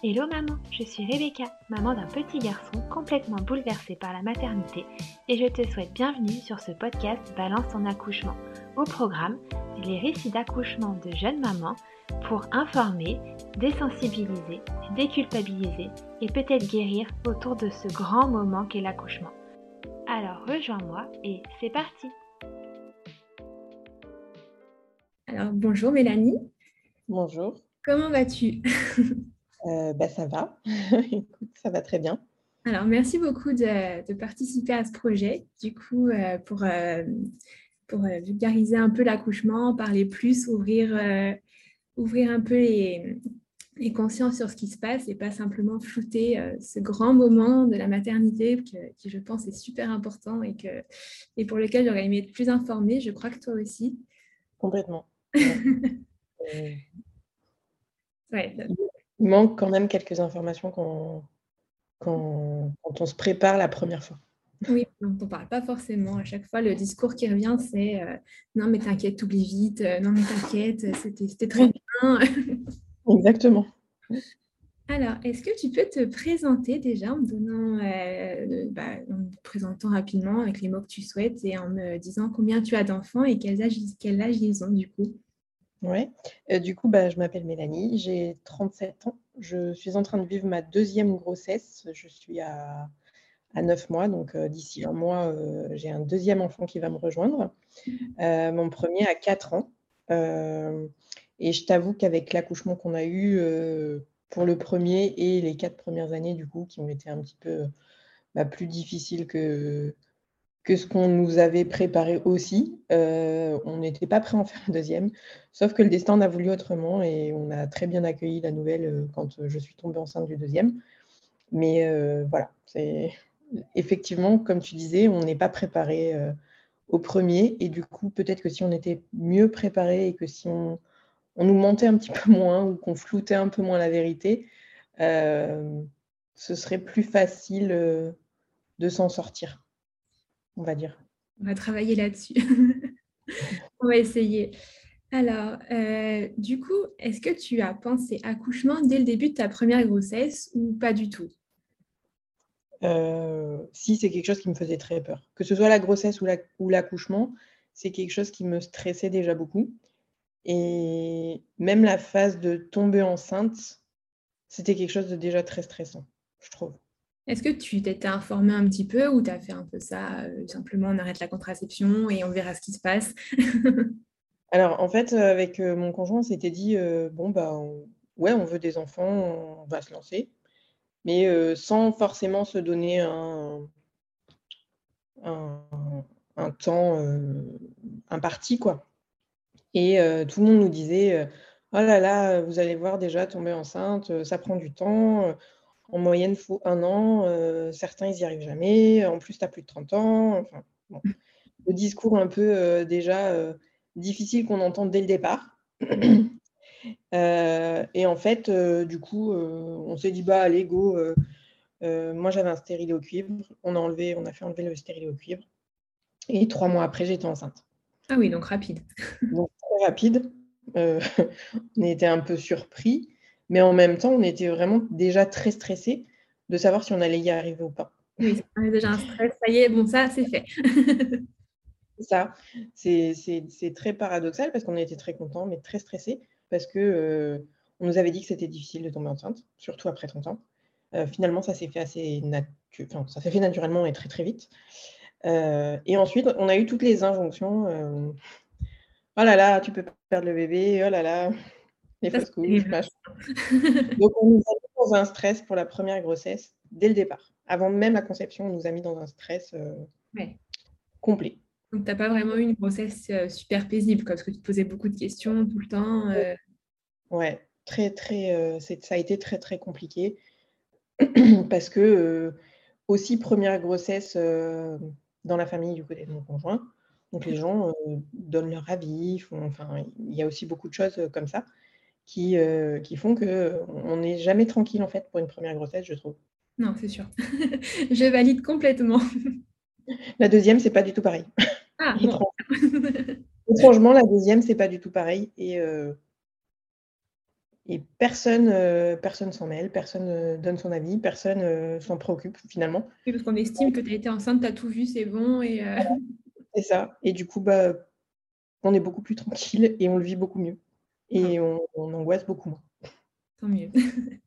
Hello maman, je suis Rebecca, maman d'un petit garçon complètement bouleversé par la maternité et je te souhaite bienvenue sur ce podcast Balance ton accouchement. Au programme, les récits d'accouchement de jeunes mamans pour informer, désensibiliser, déculpabiliser et peut-être guérir autour de ce grand moment qu'est l'accouchement. Alors rejoins-moi et c'est parti Alors bonjour Mélanie. Bonjour. Comment vas-tu? Euh, bah, ça va. Écoute, ça va très bien. Alors, merci beaucoup de, participer à ce projet. Du coup, euh, pour, euh, pour vulgariser un peu l'accouchement, parler plus, ouvrir, ouvrir un peu les, les, consciences sur ce qui se passe et pas simplement flouter ce grand moment de la maternité qui, je pense, est super important et, que, et pour lequel j'aurais aimé être plus informée. Je crois que toi aussi. Complètement. ouais il manque quand même quelques informations quand, quand, on se prépare la première fois. Oui, on ne parle pas forcément. À chaque fois, le discours qui revient, c'est euh, non, mais t'inquiète, oublie vite. Euh, non, mais t'inquiète, c'était très bien. Exactement. Alors, est-ce que tu peux te présenter déjà en me donnant, euh, bah, en présentant rapidement avec les mots que tu souhaites et en me disant combien tu as d'enfants et quel âge, quel âge ils ont du coup? Oui, du coup, bah, je m'appelle Mélanie, j'ai 37 ans. Je suis en train de vivre ma deuxième grossesse. Je suis à, à 9 mois, donc d'ici un mois, j'ai un deuxième enfant qui va me rejoindre. Mmh. mon premier a 4 ans. et je t'avoue qu'avec l'accouchement qu'on a eu pour le premier et les quatre premières années, du coup, qui ont été un petit peu bah, plus difficiles que, que ce qu'on nous avait préparé aussi. Euh, on n'était pas prêt à en faire un deuxième, sauf que le destin en a voulu autrement et on a très bien accueilli la nouvelle euh, quand je suis tombée enceinte du deuxième. Mais euh, voilà, c'est effectivement, comme tu disais, on n'est pas préparé au premier et du coup, peut-être que si on était mieux préparé et que si on, nous mentait un petit peu moins ou qu'on floutait un peu moins la vérité, ce serait plus facile de s'en sortir on va dire. On va travailler là-dessus. on va essayer. Alors, euh, du coup, est-ce que tu as pensé accouchement dès le début de ta première grossesse ou pas du tout? Euh, Si, c'est quelque chose qui me faisait très peur. Que ce soit la grossesse ou l'accouchement, c'est quelque chose qui me stressait déjà beaucoup. Et même la phase de tomber enceinte, c'était quelque chose de déjà très stressant, je trouve. Est-ce que tu t'étais informé un petit peu ou tu as fait un peu ça, euh, simplement on arrête la contraception et on verra ce qui se passe? Alors en fait, euh, avec euh, mon conjoint, on s'était dit, bon, bah, ouais, on veut des enfants, on va se lancer, mais sans forcément se donner un, un, temps imparti, quoi. Et tout le monde nous disait, oh là là, vous allez voir déjà tomber enceinte, ça prend du temps en moyenne, il faut un an. Euh, certains, ils n'y arrivent jamais. En plus, tu as plus de 30 ans. Enfin, Le discours un peu euh, déjà euh, difficile qu'on entend dès le départ. et en fait, du coup, on s'est dit, bah, allez, go. moi, j'avais un stérilet au cuivre. On a, enlevé, on a fait enlever le stérilet au cuivre. Et trois mois après, j'étais enceinte. Ah oui, donc rapide. donc très rapide. on était un peu surpris. Mais en même temps, on était vraiment déjà très stressés de savoir si on allait y arriver ou pas. Oui, on avait déjà un stress, ça y est, bon, ça, c'est fait. ça, c'est très paradoxal parce qu'on était très contents, mais très stressés parce que euh, on nous avait dit que c'était difficile de tomber enceinte, surtout après 30 ans. Euh, finalement, ça s'est fait assez enfin, ça s'est fait naturellement et très très vite. Euh, et ensuite, on a eu toutes les injonctions. oh là là, tu peux perdre le bébé. Oh là là, les fausses couches, Donc, on nous a mis dans un stress pour la première grossesse dès le départ. Avant même la conception, on nous a mis dans un stress euh, complet. Donc, tu n'as pas vraiment eu une grossesse euh, super paisible, parce que tu te posais beaucoup de questions tout le temps. Euh... Ouais, très, très, euh, ça a été très, très compliqué. parce que, aussi, première grossesse dans la famille du côté de mon conjoint. Donc, les gens donnent leur avis. enfin, il y a aussi beaucoup de choses comme ça qui, euh, qui font qu'on n'est jamais tranquille en fait pour une première grossesse, je trouve. Non, c'est sûr. je valide complètement. La deuxième, c'est pas du tout pareil. Ah, Étrangement, la deuxième, c'est pas du tout pareil. Et, euh, Et personne euh, personne s'en mêle, personne donne son avis, personne s'en préoccupe finalement. Oui, parce qu'on estime que tu as été enceinte, tu as tout vu, c'est bon. Et C'est ça. Et du coup, bah, on est beaucoup plus tranquille et on le vit beaucoup mieux. Et ah. on, on angoisse beaucoup moins. Tant mieux.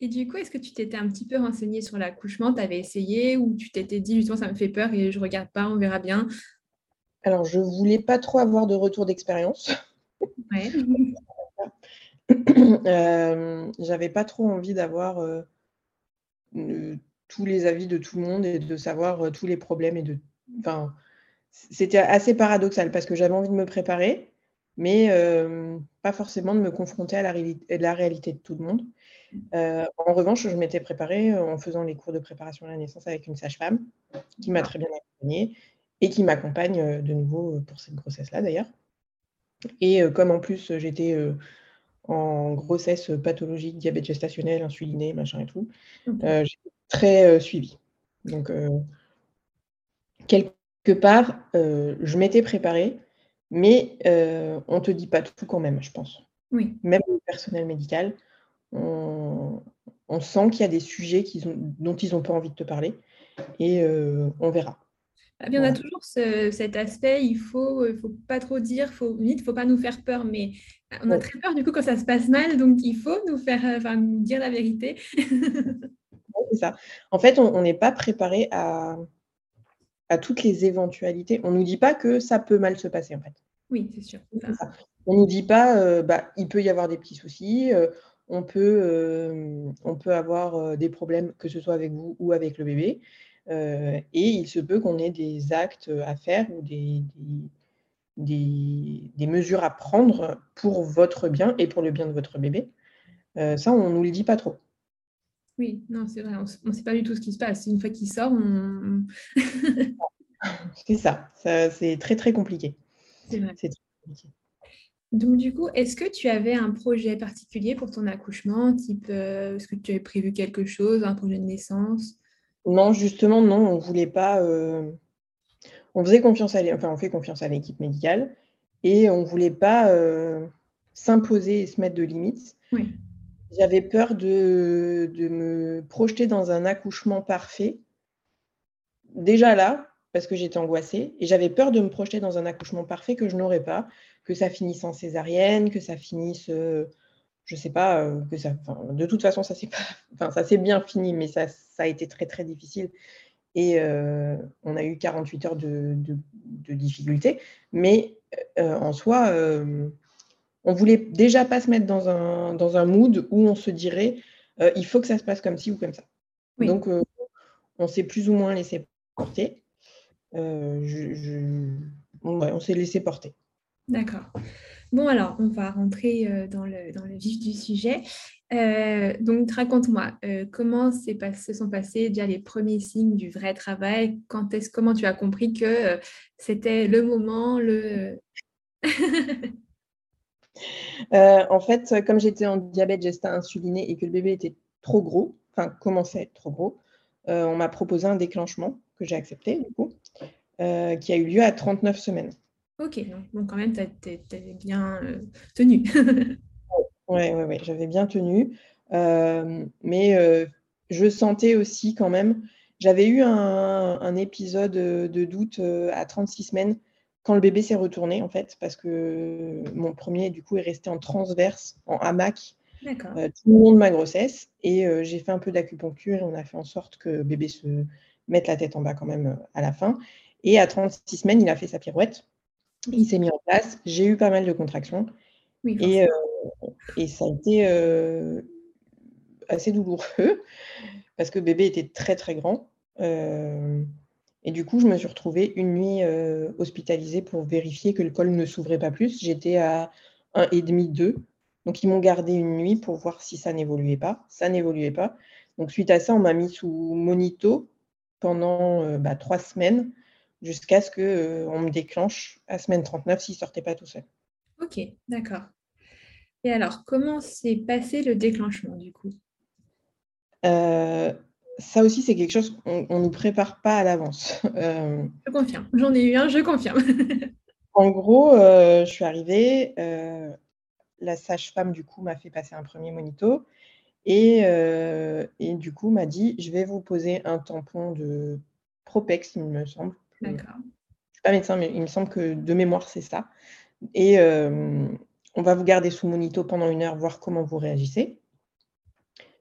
Et du coup, est-ce que tu t'étais un petit peu renseigné sur l'accouchement? Tu avais essayé ou tu t'étais dit justement ça me fait peur et je regarde pas, on verra bien? Alors, je voulais pas trop avoir de retour d'expérience. Ouais. euh, J'avais pas trop envie d'avoir euh, tous les avis de tout le monde et de savoir euh, tous les problèmes et de. Enfin, c'était assez paradoxal parce que j'avais envie de me préparer, mais euh, pas forcément de me confronter à la, la, réalité de tout le monde. Euh, en revanche, je m'étais préparée euh, en faisant les cours de préparation à la naissance avec une sage-femme qui m'a très bien accompagnée et qui m'accompagne de nouveau pour cette grossesse-là d'ailleurs. Et comme en plus j'étais en grossesse pathologique, diabète gestationnel, insuliné, machin et tout, j'étais très suivie. Donc, quelque part, je m'étais préparée, mais on ne te dit pas tout quand même, je pense. Oui. Même le personnel médical, on, sent qu'il y a des sujets dont ils n'ont pas envie de te parler et on verra. Ah il y en a toujours cet aspect, il faut, faut pas trop dire, faut, il ne faut pas nous faire peur, mais on a très peur du coup quand ça se passe mal, donc il faut nous faire, enfin, dire la vérité. c'est ça. En fait, on n'est pas préparé à, à toutes les éventualités. On ne nous dit pas que ça peut mal se passer, en fait. Oui, c'est sûr. On ne nous dit pas, euh, bah, il peut y avoir des petits soucis, euh, on, peut, euh, on peut avoir des problèmes, que ce soit avec vous ou avec le bébé. et il se peut qu'on ait des actes à faire ou des, des, des, mesures à prendre pour votre bien et pour le bien de votre bébé. ça, on ne nous le dit pas trop. Oui, non, c'est vrai, on ne sait pas du tout ce qui se passe. Une fois qu'il sort, on... c'est ça, ça c'est très très compliqué. C'est vrai. C'est très compliqué. Donc du coup, est-ce que tu avais un projet particulier pour ton accouchement, type euh, est-ce que tu avais prévu quelque chose, un projet de naissance? Non, justement, non, on voulait pas. Euh, on faisait confiance à enfin on fait confiance à l'équipe médicale et on voulait pas euh, s'imposer et se mettre de limites. Oui. J'avais peur de, me projeter dans un accouchement parfait. Déjà là, parce que j'étais angoissée, et j'avais peur de me projeter dans un accouchement parfait que je n'aurais pas, que ça finisse en césarienne, que ça finisse, euh, je ne sais pas, euh, que ça, de toute façon, ça s'est ça s'est bien fini, mais ça, ça a été très très difficile. Et euh, on a eu 48 heures de, de, difficultés, mais en soi, on voulait déjà pas se mettre dans un, dans un mood où on se dirait euh, il faut que ça se passe comme ci ou comme ça. Donc, euh, on s'est plus ou moins laissé porter. Euh, on, s'est laissé porter. D'accord. Bon, alors, on va rentrer dans le, dans le vif du sujet. donc, raconte-moi, comment se sont passés déjà les premiers signes du vrai travail? Quand est Comment tu as compris que c'était le moment, le... Euh, en fait, comme j'étais en diabète gesta insuliné et que le bébé était trop gros, enfin commençait à être trop gros, euh, on m'a proposé un déclenchement que j'ai accepté du coup, euh, qui a eu lieu à 39 semaines. Ok, donc quand même, tu avais bien tenu. oui, ouais, ouais, j'avais bien tenu. mais je sentais aussi quand même, j'avais eu un, un, épisode de doute à 36 semaines quand le bébé s'est retourné, en fait, parce que mon premier, du coup, est resté en transverse, en hamac, euh, tout le long de ma grossesse. Et euh, j'ai fait un peu d'acupuncture et on a fait en sorte que le bébé se mette la tête en bas quand même euh, à la fin. Et à 36 semaines, il a fait sa pirouette. Il s'est mis en place. J'ai eu pas mal de contractions. et, et, ça a été assez douloureux parce que le bébé était très, très grand. Et du coup, je me suis retrouvée une nuit euh, hospitalisée pour vérifier que le col ne s'ouvrait pas plus. J'étais à 1,5, 2. Donc, ils m'ont gardé une nuit pour voir si ça n'évoluait pas. Ça n'évoluait pas. Donc, suite à ça, on m'a mis sous monito pendant euh, bah, trois semaines jusqu'à ce qu'on euh, me déclenche à semaine 39 s'il ne sortait pas tout seul. Ok, d'accord. Et alors, comment s'est passé le déclenchement du coup? Ça aussi, c'est quelque chose qu'on ne nous prépare pas à l'avance. Euh, je confirme. J'en ai eu un, je confirme. en gros, euh, je suis arrivée. Euh, la sage-femme, du coup, m'a fait passer un premier monito. Et, et, du coup, m'a dit, je vais vous poser un tampon de Propex, il me semble. D'accord. Je ne suis pas médecin, mais il me semble que de mémoire, c'est ça. Et on va vous garder sous monito pendant une heure, voir comment vous réagissez.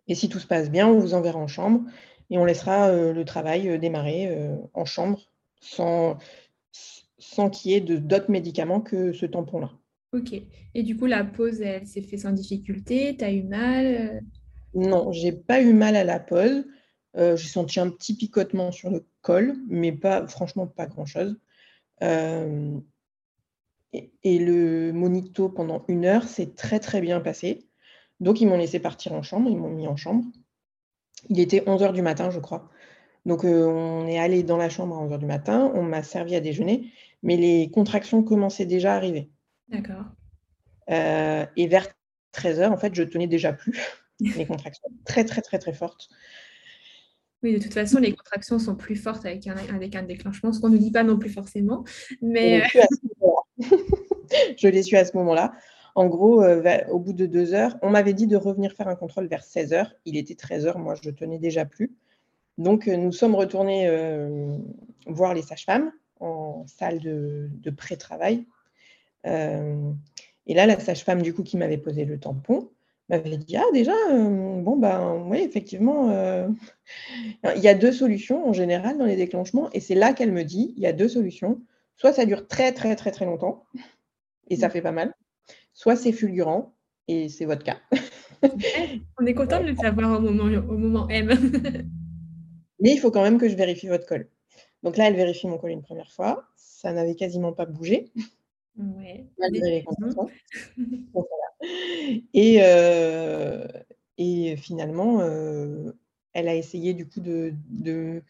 Et si tout se passe bien, on vous enverra en chambre et on laissera le travail démarrer en chambre sans, sans qu'il y ait d'autres médicaments que ce tampon-là. Ok. Et du coup, la pause, elle s'est faite sans difficulté? Tu as eu mal Non, j'ai pas eu mal à la pause. j'ai senti un petit picotement sur le col, mais pas, franchement, pas grand-chose. Et, le monito pendant une heure s'est très très bien passé. Donc ils m'ont laissé partir en chambre, ils m'ont mis en chambre. Il était 11h du matin, je crois. Donc euh, on est allé dans la chambre à 11h du matin, on m'a servi à déjeuner, mais les contractions commençaient déjà à arriver. D'accord. Euh, et vers 13h, en fait, je tenais déjà plus les contractions très très très très fortes. Oui, de toute façon, les contractions sont plus fortes avec un, avec un déclenchement, ce qu'on ne nous dit pas non plus forcément. Mais... Je l'ai su à ce moment-là. En gros, euh, au bout de deux heures, on m'avait dit de revenir faire un contrôle vers 16 heures. Il était 13 heures, moi je tenais déjà plus. Donc euh, nous sommes retournés euh, voir les sages-femmes en salle de, pré-travail. et là, la sage-femme du coup qui m'avait posé le tampon m'avait dit ah déjà bon ben oui effectivement il y a deux solutions en général dans les déclenchements et c'est là qu'elle me dit il y a deux solutions soit ça dure très très très très longtemps et ça mm. fait pas mal, soit c'est fulgurant et c'est votre cas. On est content de le savoir au moment, au moment M. Mais il faut quand même que je vérifie votre col. Donc là, elle vérifie mon col une première fois. Ça n'avait quasiment pas bougé. Ouais. et, euh, et finalement, euh, elle a essayé du coup de, de,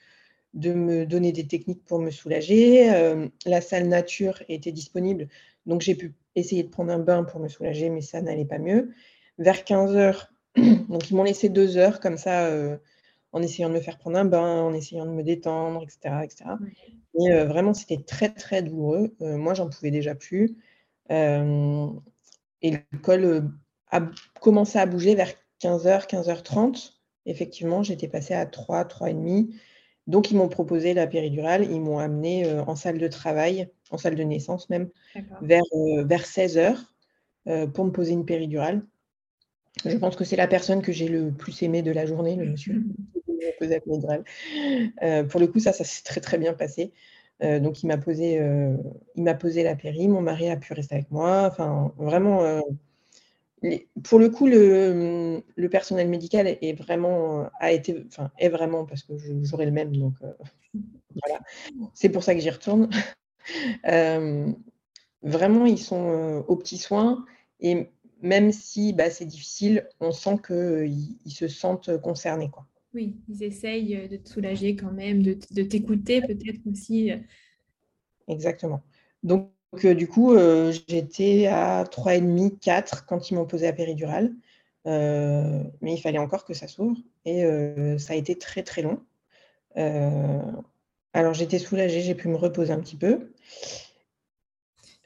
de me donner des techniques pour me soulager. Euh, la salle nature était disponible, donc j'ai pu essayer de prendre un bain pour me soulager, mais ça n'allait pas mieux. Vers 15 heures, donc ils m'ont laissé deux heures comme ça, euh, en essayant de me faire prendre un bain, en essayant de me détendre, etc. etc. Et euh, vraiment, c'était très, très douloureux. moi, j'en pouvais déjà plus. et le col a commencé à bouger vers 15h, 15h30. Effectivement, j'étais passée à 3, 3,5. Donc, ils m'ont proposé la péridurale, ils m'ont amené euh, en salle de travail, en salle de naissance même, vers, euh, vers 16 heures euh, pour me poser une péridurale. Je pense que c'est la personne que j'ai le plus aimé de la journée, le monsieur qui m'a posé la péridurale. pour le coup, ça, ça s'est très très bien passé. donc, il m'a posé, il m'a posé la péri, mon mari a pu rester avec moi. Enfin, vraiment pour le coup, le, personnel médical est vraiment, a été, enfin, est vraiment, parce que j'aurai le même, donc euh, voilà. C'est pour ça que j'y retourne. Euh, vraiment, ils sont euh, aux petits soins et même si bah, c'est difficile, on sent qu'ils ils se sentent concernés. Quoi. Oui, ils essayent de te soulager quand même, de, de t'écouter peut-être aussi. Exactement. Donc, donc, euh, du coup, euh, j'étais à 3,5, 4 quand ils m'ont posé la péridurale. Euh, mais il fallait encore que ça s'ouvre. Et ça a été très, très long. alors, j'étais soulagée, j'ai pu me reposer un petit peu.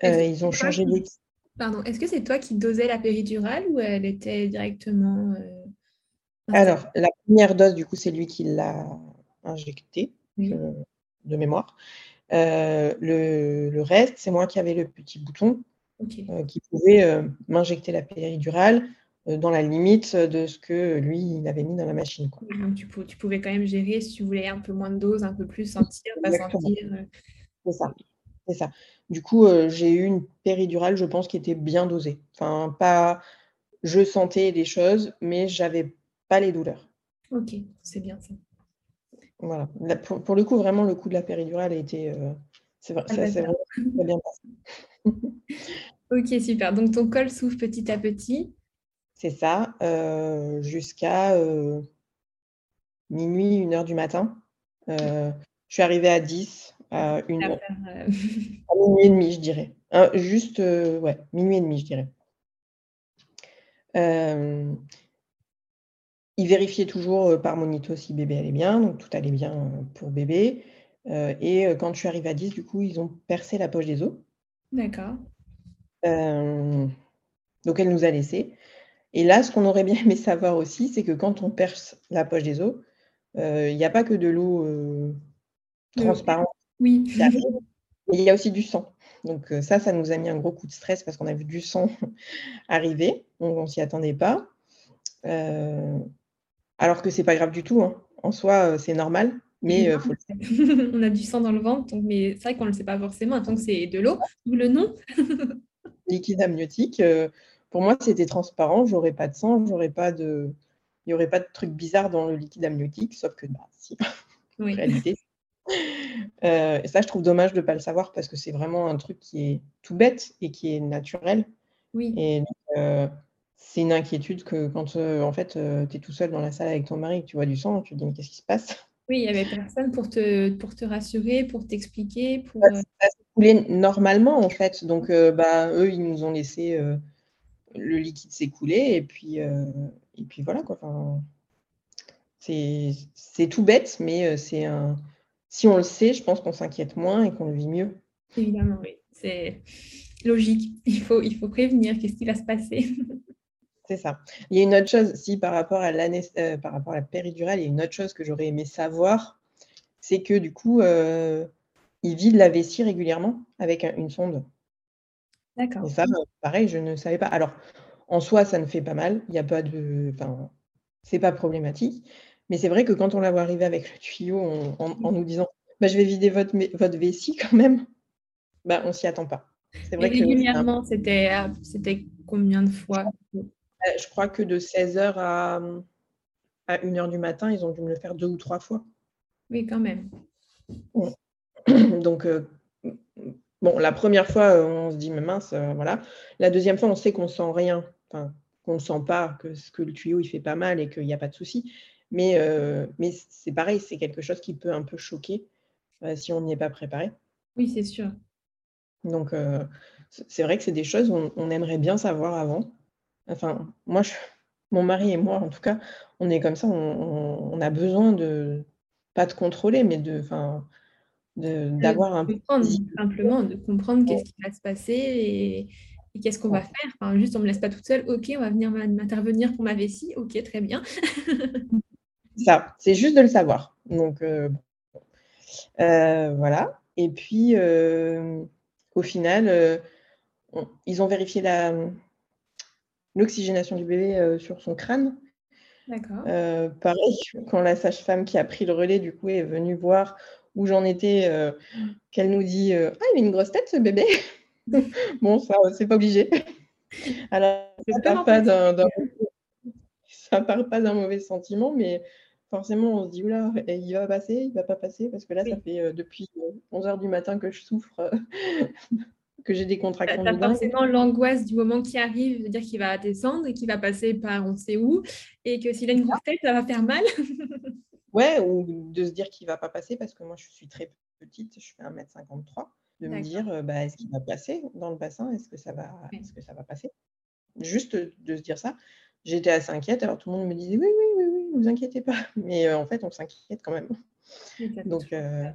ils ont changé d'équipe. Pardon, est-ce que c'est toi qui dosais la péridurale ou elle était directement. alors, la première dose, du coup, c'est lui qui l'a injectée, de mémoire. Euh, le, reste, c'est moi qui avais le petit bouton euh, qui pouvait euh, m'injecter la péridurale dans la limite de ce que lui, il avait mis dans la machine. Donc, tu, tu, pouvais quand même gérer si tu voulais un peu moins de dose, un peu plus sentir, pas sentir. C'est ça. C'est ça. Du coup, j'ai eu une péridurale, je pense, qui était bien dosée. Enfin, pas. Je sentais les choses, mais j'avais pas les douleurs. Ok, c'est bien ça. Voilà. pour, le coup, vraiment, le coup de la péridurale a été. Euh, c'est vrai, ça s'est vraiment bien passé. ok, super. Donc ton col s'ouvre petit à petit. C'est ça, euh, jusqu'à euh, minuit, une heure du matin. je suis arrivée à 10, à, une, à minuit et demi, je dirais. juste, ouais, minuit et demi, je dirais. Il vérifiait toujours euh, par monito si bébé allait bien, donc tout allait bien euh, pour bébé. Euh, et quand je suis arrivée à 10, du coup, ils ont percé la poche des os. D'accord. Donc, elle nous a laissé. Et là, ce qu'on aurait bien aimé savoir aussi, c'est que quand on perce la poche des os, il n'y a pas que de l'eau transparente. Oui. Il y a aussi du sang. Donc ça, ça nous a mis un gros coup de stress parce qu'on a vu du sang arriver. Donc on ne s'y attendait pas. Alors que c'est pas grave du tout. Hein. En soi, c'est normal. Mais faut on a du sang dans le ventre, mais c'est vrai qu'on ne le sait pas forcément. Tant que c'est de l'eau, d'où le nom. Liquide amniotique. pour moi, c'était transparent. J'aurais pas de sang, j'aurais pas de, il n'y aurait pas de truc bizarre dans le liquide amniotique, sauf que bah, si. en réalité, euh, et ça, je trouve dommage de ne pas le savoir parce que c'est vraiment un truc qui est tout bête et qui est naturel. Oui. Et euh, c'est une inquiétude que quand euh, en fait tu es tout seul dans la salle avec ton mari tu vois du sang, tu te dis mais qu'est-ce qui se passe? Oui, il n'y avait personne pour te, pour te rassurer, pour t'expliquer. Pour, ça, s'est coulé normalement en fait. Donc bah, eux, ils nous ont laissé le liquide s'écouler et puis, et puis voilà quoi. Enfin, c'est tout bête, mais c'est un si on le sait, je pense qu'on s'inquiète moins et qu'on le vit mieux. Évidemment, oui. C'est logique. Il faut, il faut prévenir qu'est-ce qui va se passer. C'est ça. Il y a une autre chose, si par rapport à l'année, euh, par rapport à la péridurale, il y a une autre chose que j'aurais aimé savoir, c'est que du coup, euh, il vide la vessie régulièrement avec une sonde. D'accord. Et ça, pareil, je ne savais pas. Alors, en soi, ça ne fait pas mal. Il n'y a pas de, enfin, c'est pas problématique. Mais c'est vrai que quand on l'a vu arriver avec le tuyau en, nous disant bah, je vais vider votre, votre vessie quand même, bah, on s'y attend pas. C'est vrai régulièrement, c'était, c'était combien de fois? Je crois que de 16h à, à 1h du matin, ils ont dû me le faire deux ou trois fois. Oui, quand même. Donc, euh, bon, la première fois, on se dit, mais mince, euh, voilà. La deuxième fois, on sait qu'on sent rien, enfin, qu'on ne sent pas, que, que le tuyau, il fait pas mal et qu'il n'y a pas de souci. Mais, euh, mais c'est pareil, c'est quelque chose qui peut un peu choquer euh, si on n'y est pas préparé. Oui, c'est sûr. Donc, euh, c'est vrai que c'est des choses qu'on on aimerait bien savoir avant. Enfin, moi, mon mari et moi, en tout cas, on est comme ça, on, a besoin de, pas de contrôler, mais de, enfin, d'avoir un peu. Simplement, de comprendre qu'est-ce qui va se passer et, et qu'est-ce qu'on va faire enfin, Juste, on ne me laisse pas toute seule. Ok, on va venir m'intervenir pour ma vessie. Ok, très bien. Ça, c'est juste de le savoir. Donc, euh, euh, voilà. Et puis, euh, au final, ils ont vérifié l'oxygénation du bébé sur son crâne. D'accord. pareil, quand la sage-femme qui a pris le relais, du coup, est venue voir où j'en étais, qu'elle nous dit Ah, il a une grosse tête, ce bébé. bon, ça, c'est pas obligé. Alors, ça part pas d'un ça part pas d'un mauvais sentiment, mais forcément, on se dit, oula, il va passer, il va pas passer, parce que là, ça fait euh, depuis 11 euh, heures du matin que je souffre, euh, que j'ai des contractions. Tu as forcément l'angoisse du moment qui arrive, de dire qu'il va descendre et qu'il va passer par on sait où, et que s'il a une grosse tête, ça va faire mal. ouais, ou de se dire qu'il va pas passer, parce que moi, je suis très petite, je fais 1m53, de me dire, bah, est-ce qu'il va passer dans le bassin Est-ce que, ça va, est-ce que ça va passer? Juste de se dire ça. J'étais assez inquiète, alors tout le monde me disait oui, oui, oui, oui, ne vous inquiétez pas. Mais euh, en fait, on s'inquiète quand même. Donc, euh,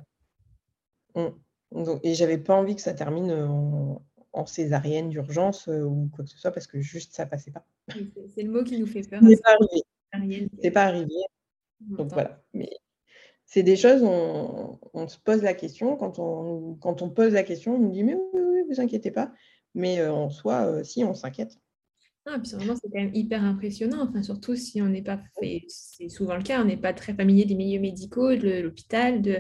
on, donc, et j'avais pas envie que ça termine en, césarienne d'urgence euh, ou quoi que ce soit parce que juste ça passait pas. c'est le mot qui nous fait peur. C'est pas arrivé. C'est pas arrivé. Donc voilà. Mais c'est des choses, on, on, se pose la question. Quand on, quand on pose la question, on nous dit mais oui, oui, oui vous inquiétez pas. Mais en soi, si, on s'inquiète. Ah, puis vraiment, c'est quand même hyper impressionnant. Enfin, surtout si on n'est pas c'est souvent le cas, on n'est pas très familier des milieux médicaux, de l'hôpital. De...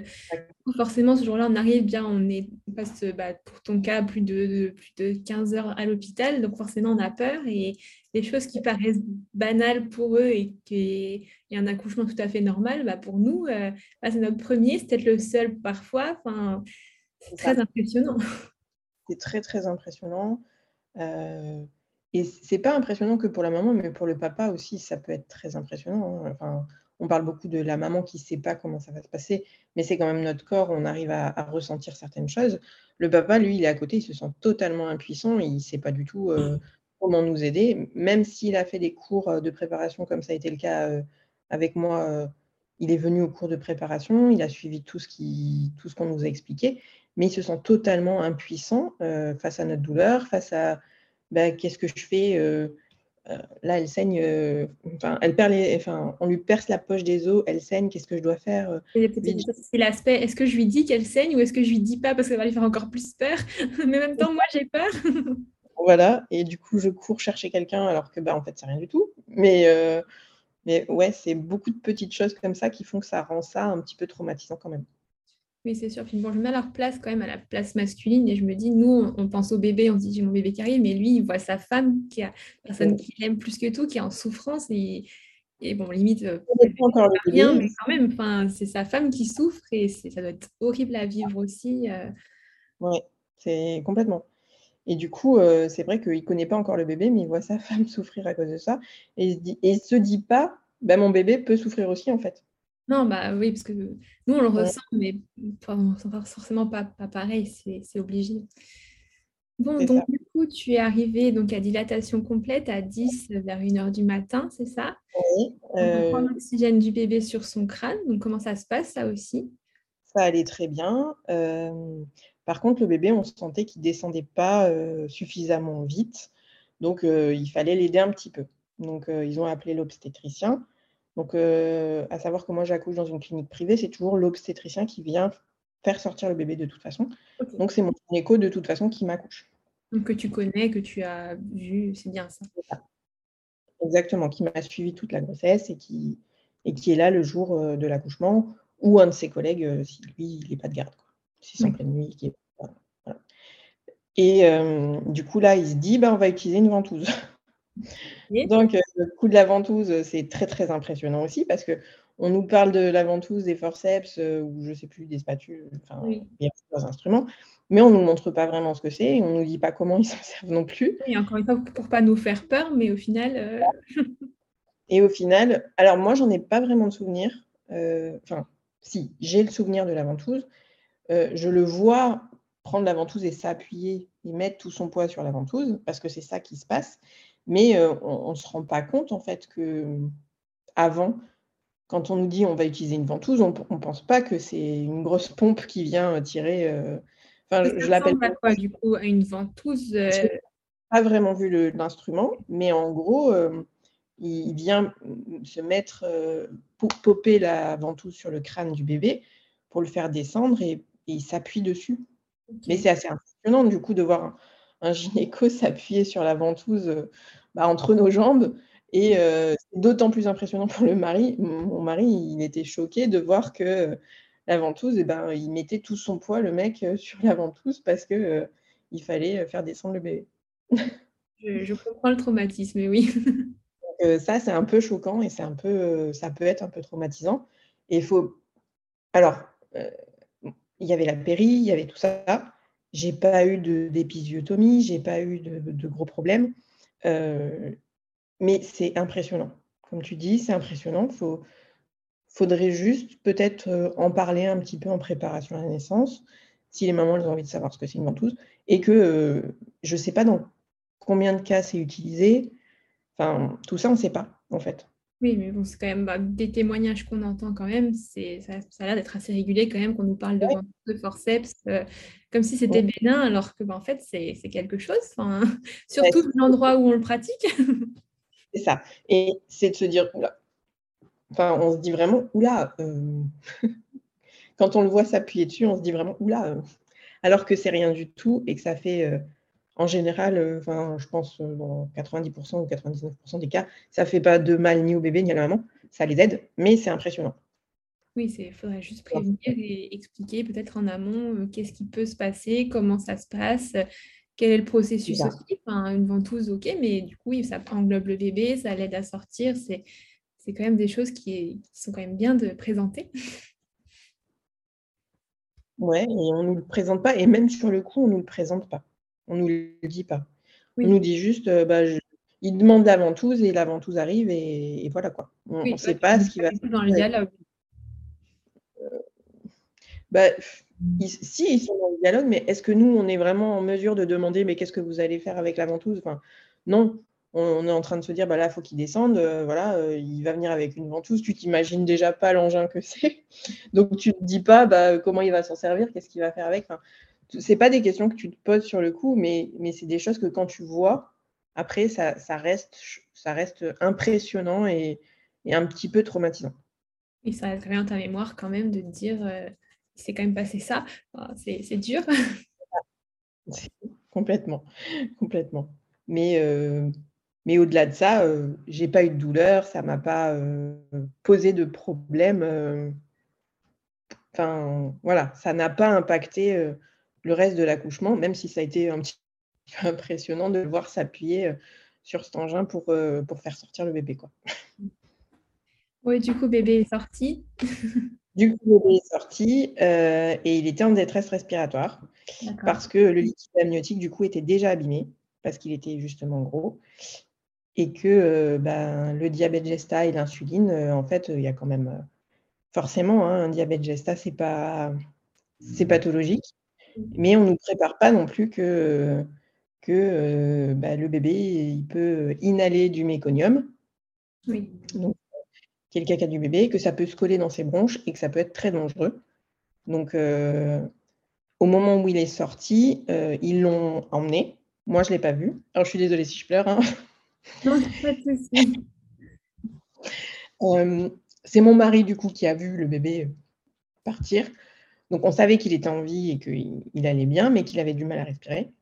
Forcément, ce jour-là, on arrive bien, on, est, passe bah, pour ton cas plus de, plus de 15 heures à l'hôpital, donc forcément, on a peur. Et les choses qui paraissent banales pour eux et qu'il y a un accouchement tout à fait normal, bah, pour nous, euh, bah, c'est notre premier, c'est peut-être le seul parfois. Enfin, c'est très impressionnant. C'est très, très impressionnant. Euh, et c'est pas impressionnant que pour la maman, mais pour le papa aussi, ça peut être très impressionnant. Hein. Enfin, on parle beaucoup de la maman qui ne sait pas comment ça va se passer, mais c'est quand même notre corps, on arrive à, ressentir certaines choses. Le papa, lui, il est à côté, il se sent totalement impuissant, il ne sait pas du tout euh, comment nous aider. Même s'il a fait des cours euh, de préparation, comme ça a été le cas euh, avec moi, il est venu au cours de préparation, il a suivi tout ce qu'on nous a expliqué, mais il se sent totalement impuissant face à notre douleur, face à bah, qu'est-ce que je fais Là, elle saigne, elle perd les, enfin, on lui perce la poche des os, elle saigne, qu'est-ce que je dois faire C'est l'aspect, est-ce que je lui dis qu'elle saigne ou est-ce que je lui dis pas parce qu'elle va lui faire encore plus peur? Mais en même temps, moi, j'ai peur. voilà, et du coup, je cours chercher quelqu'un alors que, bah, en fait, c'est rien du tout. Mais, mais ouais, c'est beaucoup de petites choses comme ça qui font que ça rend ça un petit peu traumatisant quand même. Oui, c'est sûr. bon, je mets leur place quand même à la place masculine et je me dis, nous, on pense au bébé, on se dit j'ai mon bébé qui arrive, mais lui, il voit sa femme, qui a personne qui l'aime plus que tout, qui est en souffrance et, et bon, limite, euh, encore rien, mais quand même, c'est sa femme qui souffre et ça doit être horrible à vivre aussi. Euh. Oui, c'est complètement. Et du coup, euh, c'est vrai qu'il ne connaît pas encore le bébé, mais il voit sa femme souffrir à cause de ça. Et il ne se, se dit pas, bah, mon bébé peut souffrir aussi, en fait. Non, bah oui, parce que nous, on le ressent, mais forcément pas, pas pareil, c'est obligé. Bon, donc du coup, tu es arrivé donc, à dilatation complète à 10 vers 1h du matin, c'est ça? Oui. On prend euh l'oxygène du bébé sur son crâne. Donc comment ça se passe, ça aussi? Ça allait très bien. Euh, par contre, le bébé, on sentait qu'il ne descendait pas euh, suffisamment vite. Donc, il fallait l'aider un petit peu. Donc, ils ont appelé l'obstétricien. Donc, euh, à savoir que moi, j'accouche dans une clinique privée, c'est toujours l'obstétricien qui vient faire sortir le bébé de toute façon. Donc, c'est mon gynéco de toute façon qui m'accouche. Donc, que tu connais, que tu as vu, c'est bien ça. Exactement, qui m'a suivi toute la grossesse et qui, et qui est là le jour euh, de l'accouchement, ou un de ses collègues, euh, si lui, il n'est pas de garde. Si c'est en pleine nuit. Qui est... Et du coup, là, il se dit, bah, on va utiliser une ventouse. Donc, euh, le coup de la ventouse, c'est très, très impressionnant aussi parce que on nous parle de la ventouse, des forceps euh, ou je sais plus, des spatules, enfin, il y a plusieurs instruments, mais on ne nous montre pas vraiment ce que c'est et on ne nous dit pas comment ils s'en servent non plus. Oui, encore une fois, pour pas nous faire peur, mais au final. Euh, et au final, alors moi, j'en ai pas vraiment de souvenir. Enfin, si, j'ai le souvenir de la ventouse. je le vois prendre la ventouse et s'appuyer et mettre tout son poids sur la ventouse parce que c'est ça qui se passe. Mais on ne se rend pas compte, en fait, que avant, quand on nous dit on va utiliser une ventouse, on ne pense pas que c'est une grosse pompe qui vient tirer. Enfin, je, l'appelle. quoi, du coup, une ventouse Je n'ai pas vraiment vu l'instrument, mais en gros, il vient se mettre pour popper la ventouse sur le crâne du bébé pour le faire descendre et, il s'appuie dessus. Mais c'est assez impressionnant, du coup, de voir un, un gynéco s'appuyer sur la ventouse bah, entre nos jambes. Et c'est d'autant plus impressionnant pour le mari. Mon mari, il était choqué de voir que la ventouse, eh ben, il mettait tout son poids, le mec, sur la ventouse parce que il fallait faire descendre le bébé. je, comprends le traumatisme, oui. ça, c'est un peu choquant et c'est un peu, ça peut être un peu traumatisant. Et il faut. Alors, il y avait la péri, il y avait tout ça. J'ai pas eu d'épisiotomie, j'ai pas eu de, gros problèmes. Euh, mais c'est impressionnant. Comme tu dis, c'est impressionnant. Il faudrait juste peut-être euh, en parler un petit peu en préparation à la naissance, si les mamans ont envie de savoir ce que c'est une ventouse, et que euh, je ne sais pas dans combien de cas c'est utilisé. Enfin, tout ça, on ne sait pas, en fait. Oui, mais bon, c'est quand même bah, des témoignages qu'on entend quand même. C'est, ça, a l'air d'être assez régulier quand même qu'on nous parle de, de forceps, euh, comme si c'était bénin, alors que bah, en fait, c'est, quelque chose. surtout l'endroit où on le pratique. c'est ça. Et c'est de se dire, Enfin, on se dit vraiment, oula, euh... quand on le voit s'appuyer dessus, on se dit vraiment, oula, euh... alors que c'est rien du tout et que ça fait en général, euh, enfin, je pense dans 90% ou 99% des cas, ça ne fait pas de mal ni au bébé ni à la maman. Ça les aide, mais c'est impressionnant. Oui, il faudrait juste prévenir et expliquer peut-être en amont euh, qu'est-ce qui peut se passer, comment ça se passe, quel est le processus aussi. Enfin, une ventouse, ok, mais du coup, ça englobe le bébé, ça l'aide à sortir. C'est, c'est quand même des choses qui, sont quand même bien de présenter. Ouais, et on ne nous le présente pas, et même sur le coup, on ne nous le présente pas. On ne nous le dit pas. On nous dit juste, euh, bah, il demande la ventouse et la ventouse arrive et, voilà quoi. On ne sait pas ce qui va se Dans le dialogue. Euh, bah, si, ils sont dans le dialogue, mais est-ce que nous, on est vraiment en mesure de demander, mais qu'est-ce que vous allez faire avec la ventouse? Enfin, Non, on, est en train de se dire, bah là, il faut qu'il descende, euh, voilà, il va venir avec une ventouse, tu t'imagines déjà pas l'engin que c'est. Donc, tu ne te dis pas bah, comment il va s'en servir, qu'est-ce qu'il va faire avec? Enfin, c'est pas des questions que tu te poses sur le coup, mais, mais c'est des choses que quand tu vois, Après, ça, reste, ça reste impressionnant et, un petit peu traumatisant. Et ça reste rien ta mémoire quand même de te dire, c'est quand même passé ça. c'est dur. complètement, complètement. Mais, mais au-delà de ça, j'ai pas eu de douleur, ça m'a pas posé de problème. Enfin, voilà, ça n'a pas impacté le reste de l'accouchement, même si ça a été un petit peu impressionnant de le voir s'appuyer sur cet engin pour, pour faire sortir le bébé. Quoi. Oui, du coup, bébé est sorti. du coup, bébé est sorti et il était en détresse respiratoire parce que le liquide amniotique, du coup, était déjà abîmé parce qu'il était justement gros et que ben, le diabète gesta et l'insuline, en fait, il y a quand même forcément hein, un diabète gesta, c'est pas c'est pathologique, mais on ne nous prépare pas non plus que que bah, le bébé il peut inhaler du méconium. Oui. Donc, qui est le caca du bébé, que ça peut se coller dans ses bronches et que ça peut être très dangereux. Donc, au moment où il est sorti, ils l'ont emmené. Moi, je ne l'ai pas vu. Alors, je suis désolée si je pleure. Hein. Non, pas de c'est mon mari, du coup, qui a vu le bébé partir. Donc, on savait qu'il était en vie et qu'il allait bien, mais qu'il avait du mal à respirer.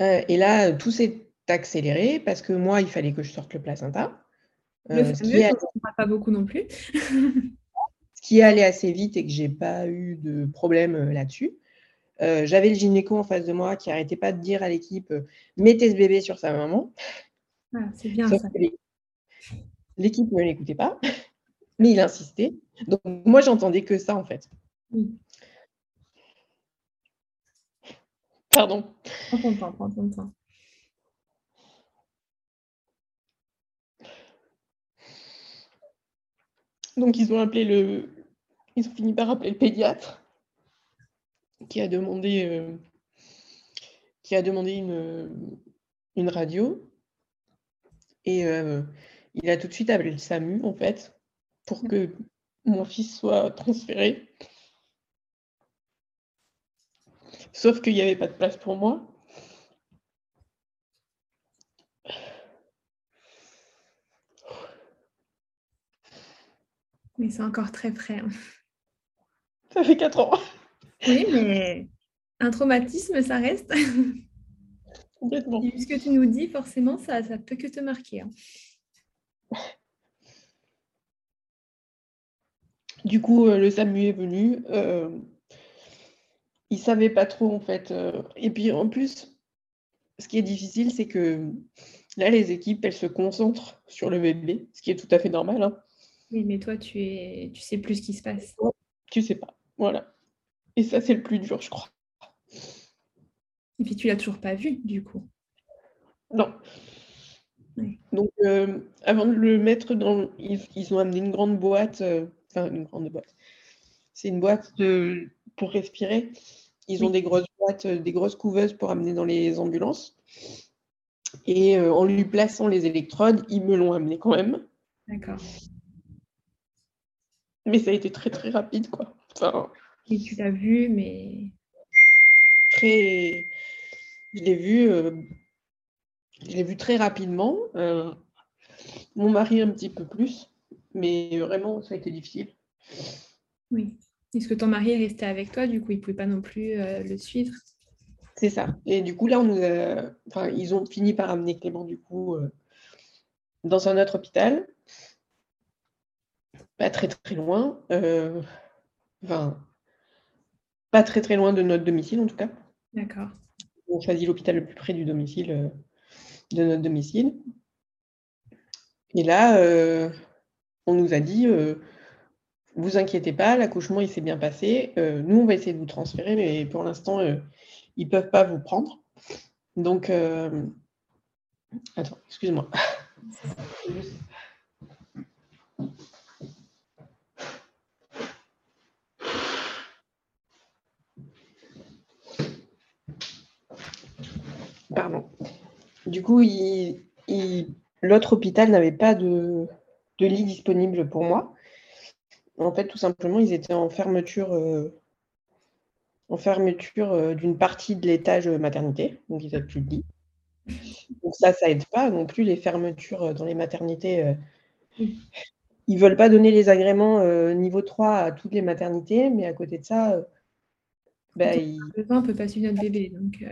Euh, et là, tout s'est accéléré parce que moi, il fallait que je sorte le placenta. Euh, le fameux, pas beaucoup non plus. ce qui allait assez vite et que j'ai pas eu de problème euh, là-dessus. J'avais le gynéco en face de moi qui arrêtait pas de dire à l'équipe mettez ce bébé sur sa maman. Ah, c'est bien ça. L'équipe ne l'écoutait pas, mais il insistait. Donc moi, j'entendais que ça en fait. Pardon. Donc ils ont appelé le. Ils ont fini par appeler le pédiatre qui a demandé, euh, qui a demandé une, une radio. Et euh, il a tout de suite appelé le SAMU, en fait, pour que mon fils soit transféré. Sauf qu'il n'y avait pas de place pour moi. Mais c'est encore très frais. Hein. Ça fait 4 ans. Oui, mais un traumatisme, ça reste. Complètement. Et ce que tu nous dis, forcément, ça ne peut que te marquer. Hein. Du coup, euh, le SAMU est venu. Euh, il ne savait pas trop, en fait. Euh, et puis, en plus, ce qui est difficile, c'est que là, les équipes, elles se concentrent sur le bébé, ce qui est tout à fait normal. Hein. Oui, mais toi, tu es, tu sais plus ce qui se passe. Tu sais pas, voilà. Et ça, c'est le plus dur, je crois. Et puis, tu l'as toujours pas vu, du coup. Non. Donc, avant de le mettre dans... Ils, ont amené une grande boîte une grande boîte. C'est une boîte pour respirer. Ils ont des grosses boîtes, euh, des grosses couveuses pour amener dans les ambulances. Et euh, en lui plaçant les électrodes, ils me l'ont amené quand même. D'accord. Mais ça a été très très rapide, quoi. Enfin, Et tu l'as vu, mais. Très. Je l'ai vu. Euh, je l'ai vu très rapidement. Mon mari un petit peu plus. Mais vraiment, ça a été difficile. Oui. Est-ce que ton mari est resté avec toi Du coup, il ne pouvait pas non plus euh, le suivre C'est ça. Et du coup, là, on nous enfin, ils ont fini par amener Clément, du coup, euh, dans un autre hôpital. Pas très, très loin. Euh, enfin, pas très, très loin de notre domicile, en tout cas. D'accord. On choisit l'hôpital le plus près du domicile, de notre domicile. Et là, on nous a dit euh, vous inquiétez pas, l'accouchement il s'est bien passé. Euh, nous, on va essayer de vous transférer, mais pour l'instant, euh, ils ne peuvent pas vous prendre. Donc, attends, excuse-moi. Pardon. Du coup, l'autre hôpital n'avait pas de, lits disponibles pour moi. En fait, tout simplement, ils étaient en fermeture, euh, en fermeture euh, d'une partie de l'étage maternité, donc ils n'avaient plus de lit. Donc ça, ça aide pas non plus les fermetures dans les maternités. Ils veulent pas donner les agréments niveau 3 à toutes les maternités, mais à côté de ça, bah, il... ne peut pas suivre notre bébé. Donc,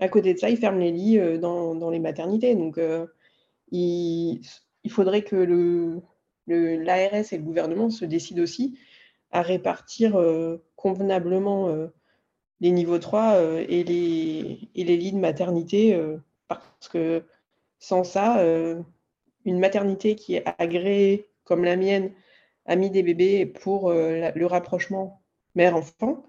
À côté de ça, ils ferment les lits dans, dans, les maternités. Donc, il, il, faudrait que le, l'ARS et le gouvernement se décident aussi à répartir convenablement les niveaux 3 et, les, et les lits de maternité. parce que sans ça, une maternité qui est agréée comme la mienne a mis des bébés pour le rapprochement mère-enfant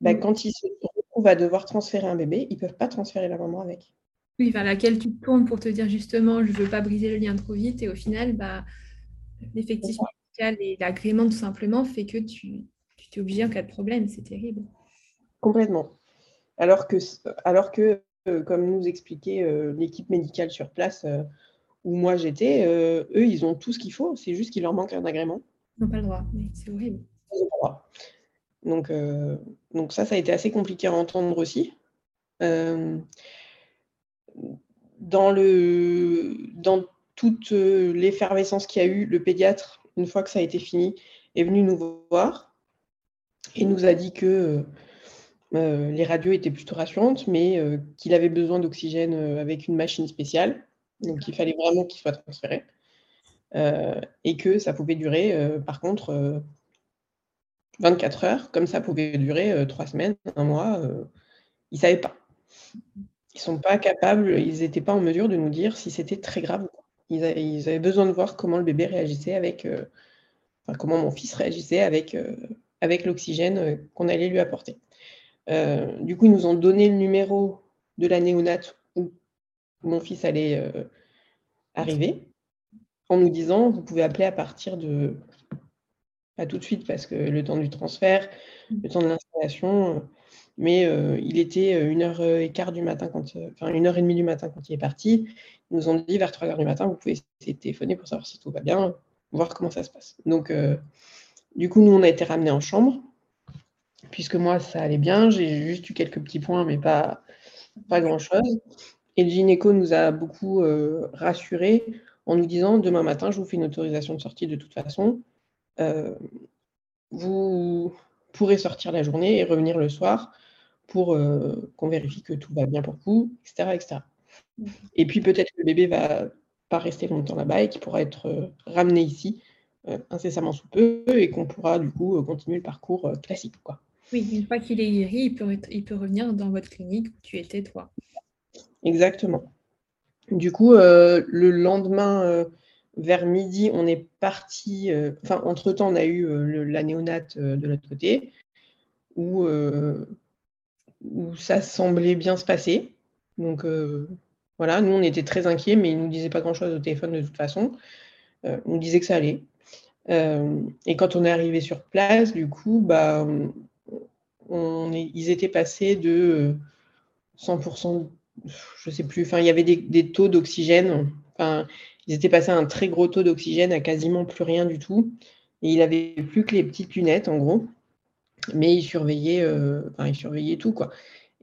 bah, quand ils se retrouvent à devoir transférer un bébé, ils ne peuvent pas transférer la maman avec. Oui, vers laquelle tu te tournes pour te dire justement, je ne veux pas briser le lien trop vite. Et au final, bah, l'effectif médical et l'agrément tout simplement fait que tu, tu es obligé en cas de problème. C'est terrible. Complètement. Alors que, alors que euh, comme nous expliquait euh, l'équipe médicale sur place euh, où moi j'étais, eux, ils ont tout ce qu'il faut. C'est juste qu'il leur manque un agrément. Ils n'ont pas le droit, mais c'est horrible. Ils n'ont pas le droit. Donc, donc ça, ça a été assez compliqué à entendre aussi. Dans, le, dans toute euh, l'effervescence qu'il y a eu, le pédiatre, une fois que ça a été fini, est venu nous voir et nous a dit que les radios étaient plutôt rassurantes, mais qu'il avait besoin d'oxygène avec une machine spéciale. Donc il fallait vraiment qu'il soit transféré. et que ça pouvait durer, par contre, 24 heures, comme ça pouvait durer euh, trois semaines, un mois. Euh, ils ne savaient pas. Ils ne sont pas capables, ils n'étaient pas en mesure de nous dire si c'était très grave. Ils, avaient besoin de voir comment le bébé réagissait avec, euh, enfin, comment mon fils réagissait avec, avec l'oxygène qu'on allait lui apporter. du coup, ils nous ont donné le numéro de la néonate où mon fils allait arriver, en nous disant, vous pouvez appeler à partir de tout de suite parce que le temps du transfert, le temps de l'installation, euh, mais euh, il était euh, une heure et quart du matin, quand, enfin une heure et demie du matin quand il est parti. Ils nous ont dit vers 3 heures du matin, vous pouvez essayer de téléphoner pour savoir si tout va bien, voir comment ça se passe. Donc, du coup, nous, on a été ramenés en chambre, puisque moi, ça allait bien. J'ai juste eu quelques petits points, mais pas, pas grand-chose. Et le gynéco nous a beaucoup rassurés en nous disant, demain matin, je vous fais une autorisation de sortie de toute façon. Euh, vous pourrez sortir la journée et revenir le soir pour euh, qu'on vérifie que tout va bien pour vous, etc. etc. Et puis peut-être que le bébé va pas rester longtemps là-bas et qu'il pourra être euh, ramené ici incessamment sous peu et qu'on pourra du coup continuer le parcours classique. Quoi. Oui, une fois qu'il est guéri, il peut, il peut revenir dans votre clinique où tu étais toi. Exactement. Du coup, le lendemain vers midi, on est parti. Euh, enfin, entre-temps, on a eu euh, la néonate euh, de l'autre côté, où, ça semblait bien se passer. Donc, voilà, nous, on était très inquiets, mais ils ne nous disaient pas grand-chose au téléphone de toute façon. on nous disait que ça allait. et quand on est arrivé sur place, du coup, bah, ils étaient passés de 100%, je ne sais plus, enfin, il y avait des, taux d'oxygène. Ils étaient passés à un très gros taux d'oxygène, à quasiment plus rien du tout. Et il avait plus que les petites lunettes, en gros. Mais il surveillait, euh, enfin, il surveillait tout, quoi.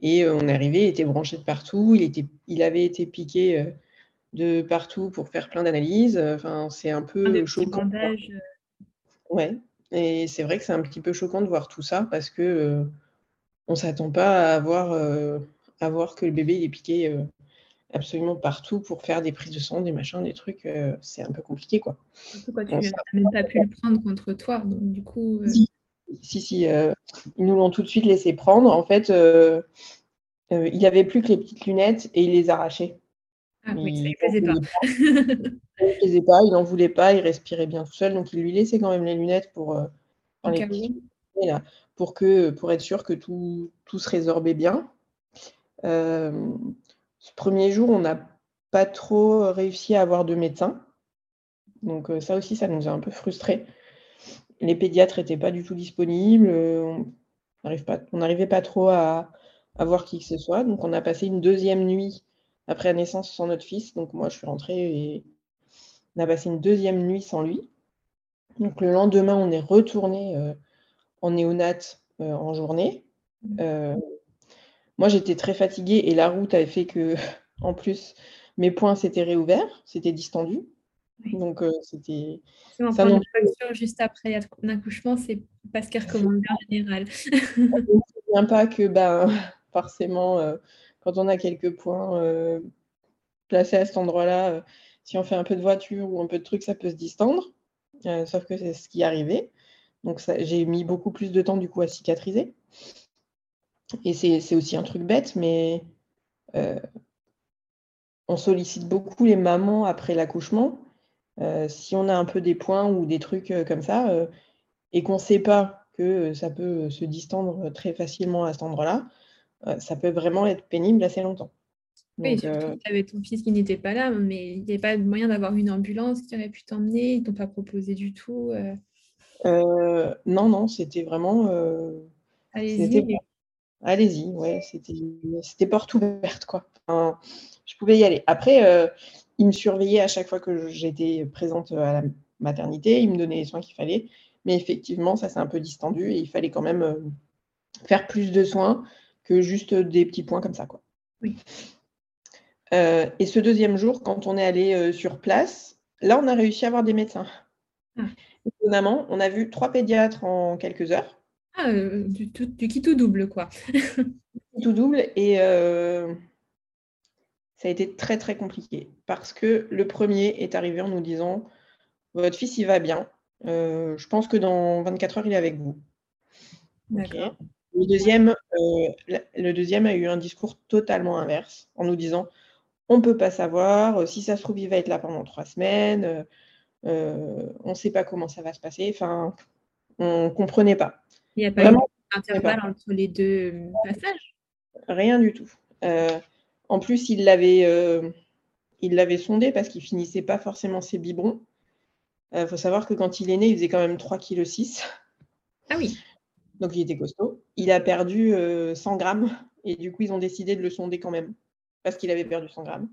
Et euh, on est arrivé, il était branché de partout. Il, était, il avait été piqué euh, de partout pour faire plein d'analyses. Enfin, c'est un peu choquant. Ouais. Et c'est vrai que c'est un petit peu choquant de voir tout ça parce que on s'attend pas à voir, à voir que le bébé est piqué absolument partout pour faire des prises de sang, des machins, des trucs. Euh, c'est un peu compliqué, quoi. Surtout quand tu n'as même pas pu le prendre contre toi. Donc, du coup. Euh, si, si, euh, ils nous l'ont tout de suite laissé prendre. En fait, il avait plus que les petites lunettes et il les arrachait. Ah oui, il ne plaisait pas. il ne plaisait pas, il n'en voulait pas, il respirait bien tout seul. Donc, il lui laissait quand même les lunettes pour, pour, que, pour être sûr que tout, tout se résorbait bien. Ce premier jour, on n'a pas trop réussi à avoir de médecin. Donc euh, ça aussi, ça nous a un peu frustrés. Les pédiatres n'étaient pas du tout disponibles. On n'arrivait pas, trop à, voir qui que ce soit. Donc on a passé une deuxième nuit après la naissance sans notre fils. Donc moi, je suis rentrée et on a passé une deuxième nuit sans lui. Donc le lendemain, on est retourné euh, en néonate euh, en journée. Moi, j'étais très fatiguée et la route avait fait que, en plus, mes poings s'étaient réouverts, c'était distendu. Donc, euh, c'était. Ça non juste après un accouchement, c'est pas ce qu'ils recommandent en général. Je ne me pas que, ben, forcément, euh, quand on a quelques points euh, placés à cet endroit-là, si on fait un peu de voiture ou un peu de trucs, ça peut se distendre. sauf que c'est ce qui est arrivé. Donc, j'ai mis beaucoup plus de temps, du coup, à cicatriser. Et c'est aussi un truc bête, mais on sollicite beaucoup les mamans après l'accouchement euh, si on a un peu des points ou des trucs euh, comme ça, euh, et qu'on ne sait pas que ça peut se distendre très facilement à cet endroit-là, ça peut vraiment être pénible assez longtemps. oui, surtout tu avais ton fils qui n'était pas là, mais il n'y avait pas de moyen d'avoir une ambulance qui aurait pu t'emmener, ils ne t'ont pas proposé du tout Non, non, c'était vraiment... Allez-y. Allez-y, ouais, c'était porte ouverte, quoi. je pouvais y aller. Après, il me surveillait à chaque fois que j'étais présente à la maternité, il me donnait les soins qu'il fallait. Mais effectivement, ça s'est un peu distendu et il fallait quand même euh, faire plus de soins que juste des petits points comme ça. Quoi. Oui. Euh, et ce deuxième jour, quand on est allé euh, sur place, là, on a réussi à avoir des médecins. Ah. Étonnamment, on a vu trois pédiatres en quelques heures. Ah, du, tout, du qui tout double, quoi. tout double. Et ça a été très très compliqué parce que le premier est arrivé en nous disant votre fils il va bien, euh, je pense que dans 24 heures il est avec vous. Le, deuxième, euh, le deuxième a eu un discours totalement inverse en nous disant on ne peut pas savoir, si ça se trouve il va être là pendant trois semaines, euh, on ne sait pas comment ça va se passer, enfin on ne comprenait pas. Il n'y a pas eu d'intervalle entre les deux passages Rien du tout. En plus, il l'avait, euh, il l'avait sondé parce qu'il finissait pas forcément ses biberons. Il euh, faut savoir que quand il est né, il faisait quand même 3,6 kg. Ah oui. Donc il était costaud. Il a perdu 100 euh, grammes et du coup, ils ont décidé de le sonder quand même parce qu'il avait perdu 100 grammes.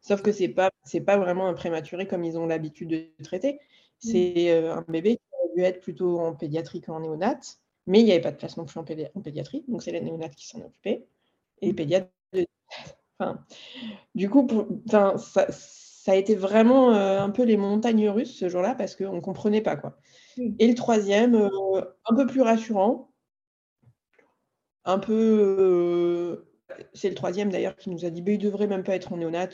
Sauf que c'est pas c'est pas vraiment un prématuré comme ils ont l'habitude de traiter. C'est un bébé qui aurait dû être plutôt en pédiatrie qu'en néonat, mais il n'y avait pas de place non plus en, pédiatrie, donc c'est les néonates qui s'en occupaient et les pédiatres du coup, ça, a été vraiment euh, un peu les montagnes russes ce jour-là parce qu'on ne comprenait pas. quoi. Et le troisième, euh, un peu plus rassurant, un peu. Euh, c'est le troisième d'ailleurs qui nous a dit bah, il devrait même pas être en néonat.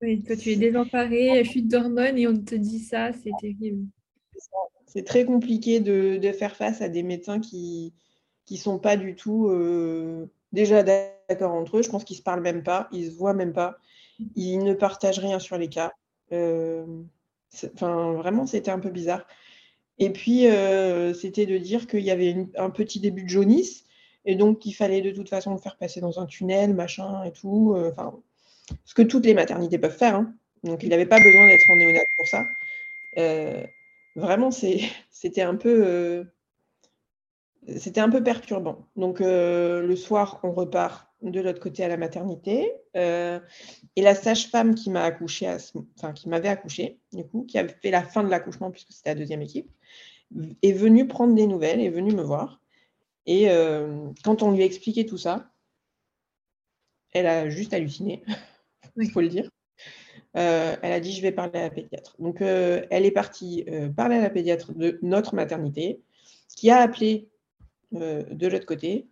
Oui, toi tu es désemparée, chute d'hormones et on te dit ça, c'est terrible. C'est très compliqué de, faire face à des médecins qui, qui sont pas du tout euh, déjà d'accord entre eux. Je pense qu'ils se parlent même pas, ils se voient même pas, ils ne partagent rien sur les cas. Euh, enfin, vraiment, c'était un peu bizarre. Et puis, euh, c'était de dire qu'il y avait un petit début de jaunisse et donc qu'il fallait de toute façon le faire passer dans un tunnel, machin et tout. Ce que toutes les maternités peuvent faire. Hein. Donc, il n'avait pas besoin d'être en néonat pour ça. Vraiment, c'était un peu c'était un peu perturbant. Donc euh, le soir, on repart de l'autre côté à la maternité. Euh, et la sage-femme qui m'a accouché, enfin qui m'avait accouché, du coup, qui avait fait la fin de l'accouchement puisque c'était la deuxième équipe, est venue prendre des nouvelles, est venue me voir. Et euh, quand on lui a expliqué tout ça, elle a juste halluciné, il faut le dire. Elle a dit je vais parler à la pédiatre. Donc elle est partie parler à la pédiatre de notre maternité, qui a appelé euh, de l'autre côté.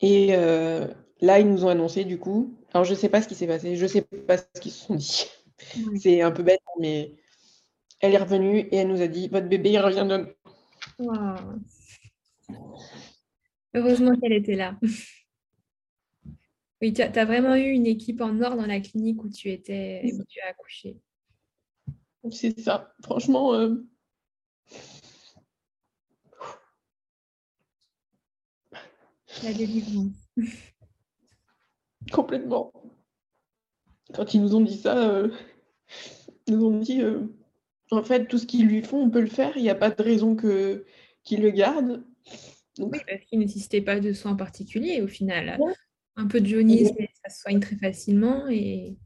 Et euh, là, ils nous ont annoncé du coup. Alors, je ne sais pas ce qui s'est passé, je ne sais pas ce qu'ils se sont dit. C'est un peu bête, mais elle est revenue et elle nous a dit Votre bébé, il revient de. Heureusement qu'elle était là. Oui, tu as, vraiment eu une équipe en or dans la clinique où tu étais, où tu as accouché. C'est ça. Franchement, euh, La délivrance. Complètement. Quand ils nous ont dit ça, euh, ils nous ont dit euh, en fait, tout ce qu'ils lui font, on peut le faire, il n'y a pas de raison que qu'ils le gardent. Oui, parce qu'ils nécessitaient pas de soins particuliers au final. Un peu de jaunisme, ça se soigne très facilement. Et...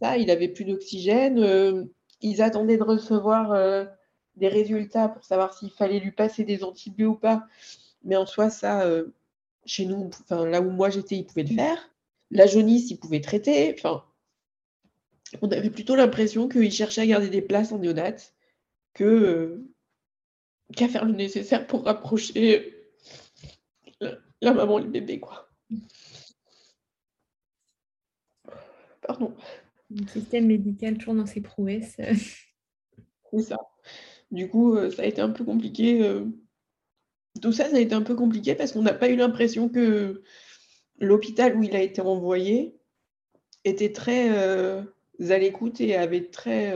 Ça, il avait plus d'oxygène. Euh, ils attendaient de recevoir des résultats pour savoir s'il fallait lui passer des antibiotiques ou pas. Mais en soi, ça, chez nous, enfin, là où moi j'étais, il pouvait le faire. La jaunisse, il pouvait traiter. Enfin, on avait plutôt l'impression qu'il cherchait à garder des places en néonate que qu'à faire le nécessaire pour rapprocher la, maman et le bébé, quoi. Pardon. Le système médical toujours dans ses prouesses. C'est ça. Du coup, ça a été un peu compliqué. Tout ça, ça a été un peu compliqué parce qu'on n'a pas eu l'impression que l'hôpital où il a été envoyé était très à l'écoute et avait très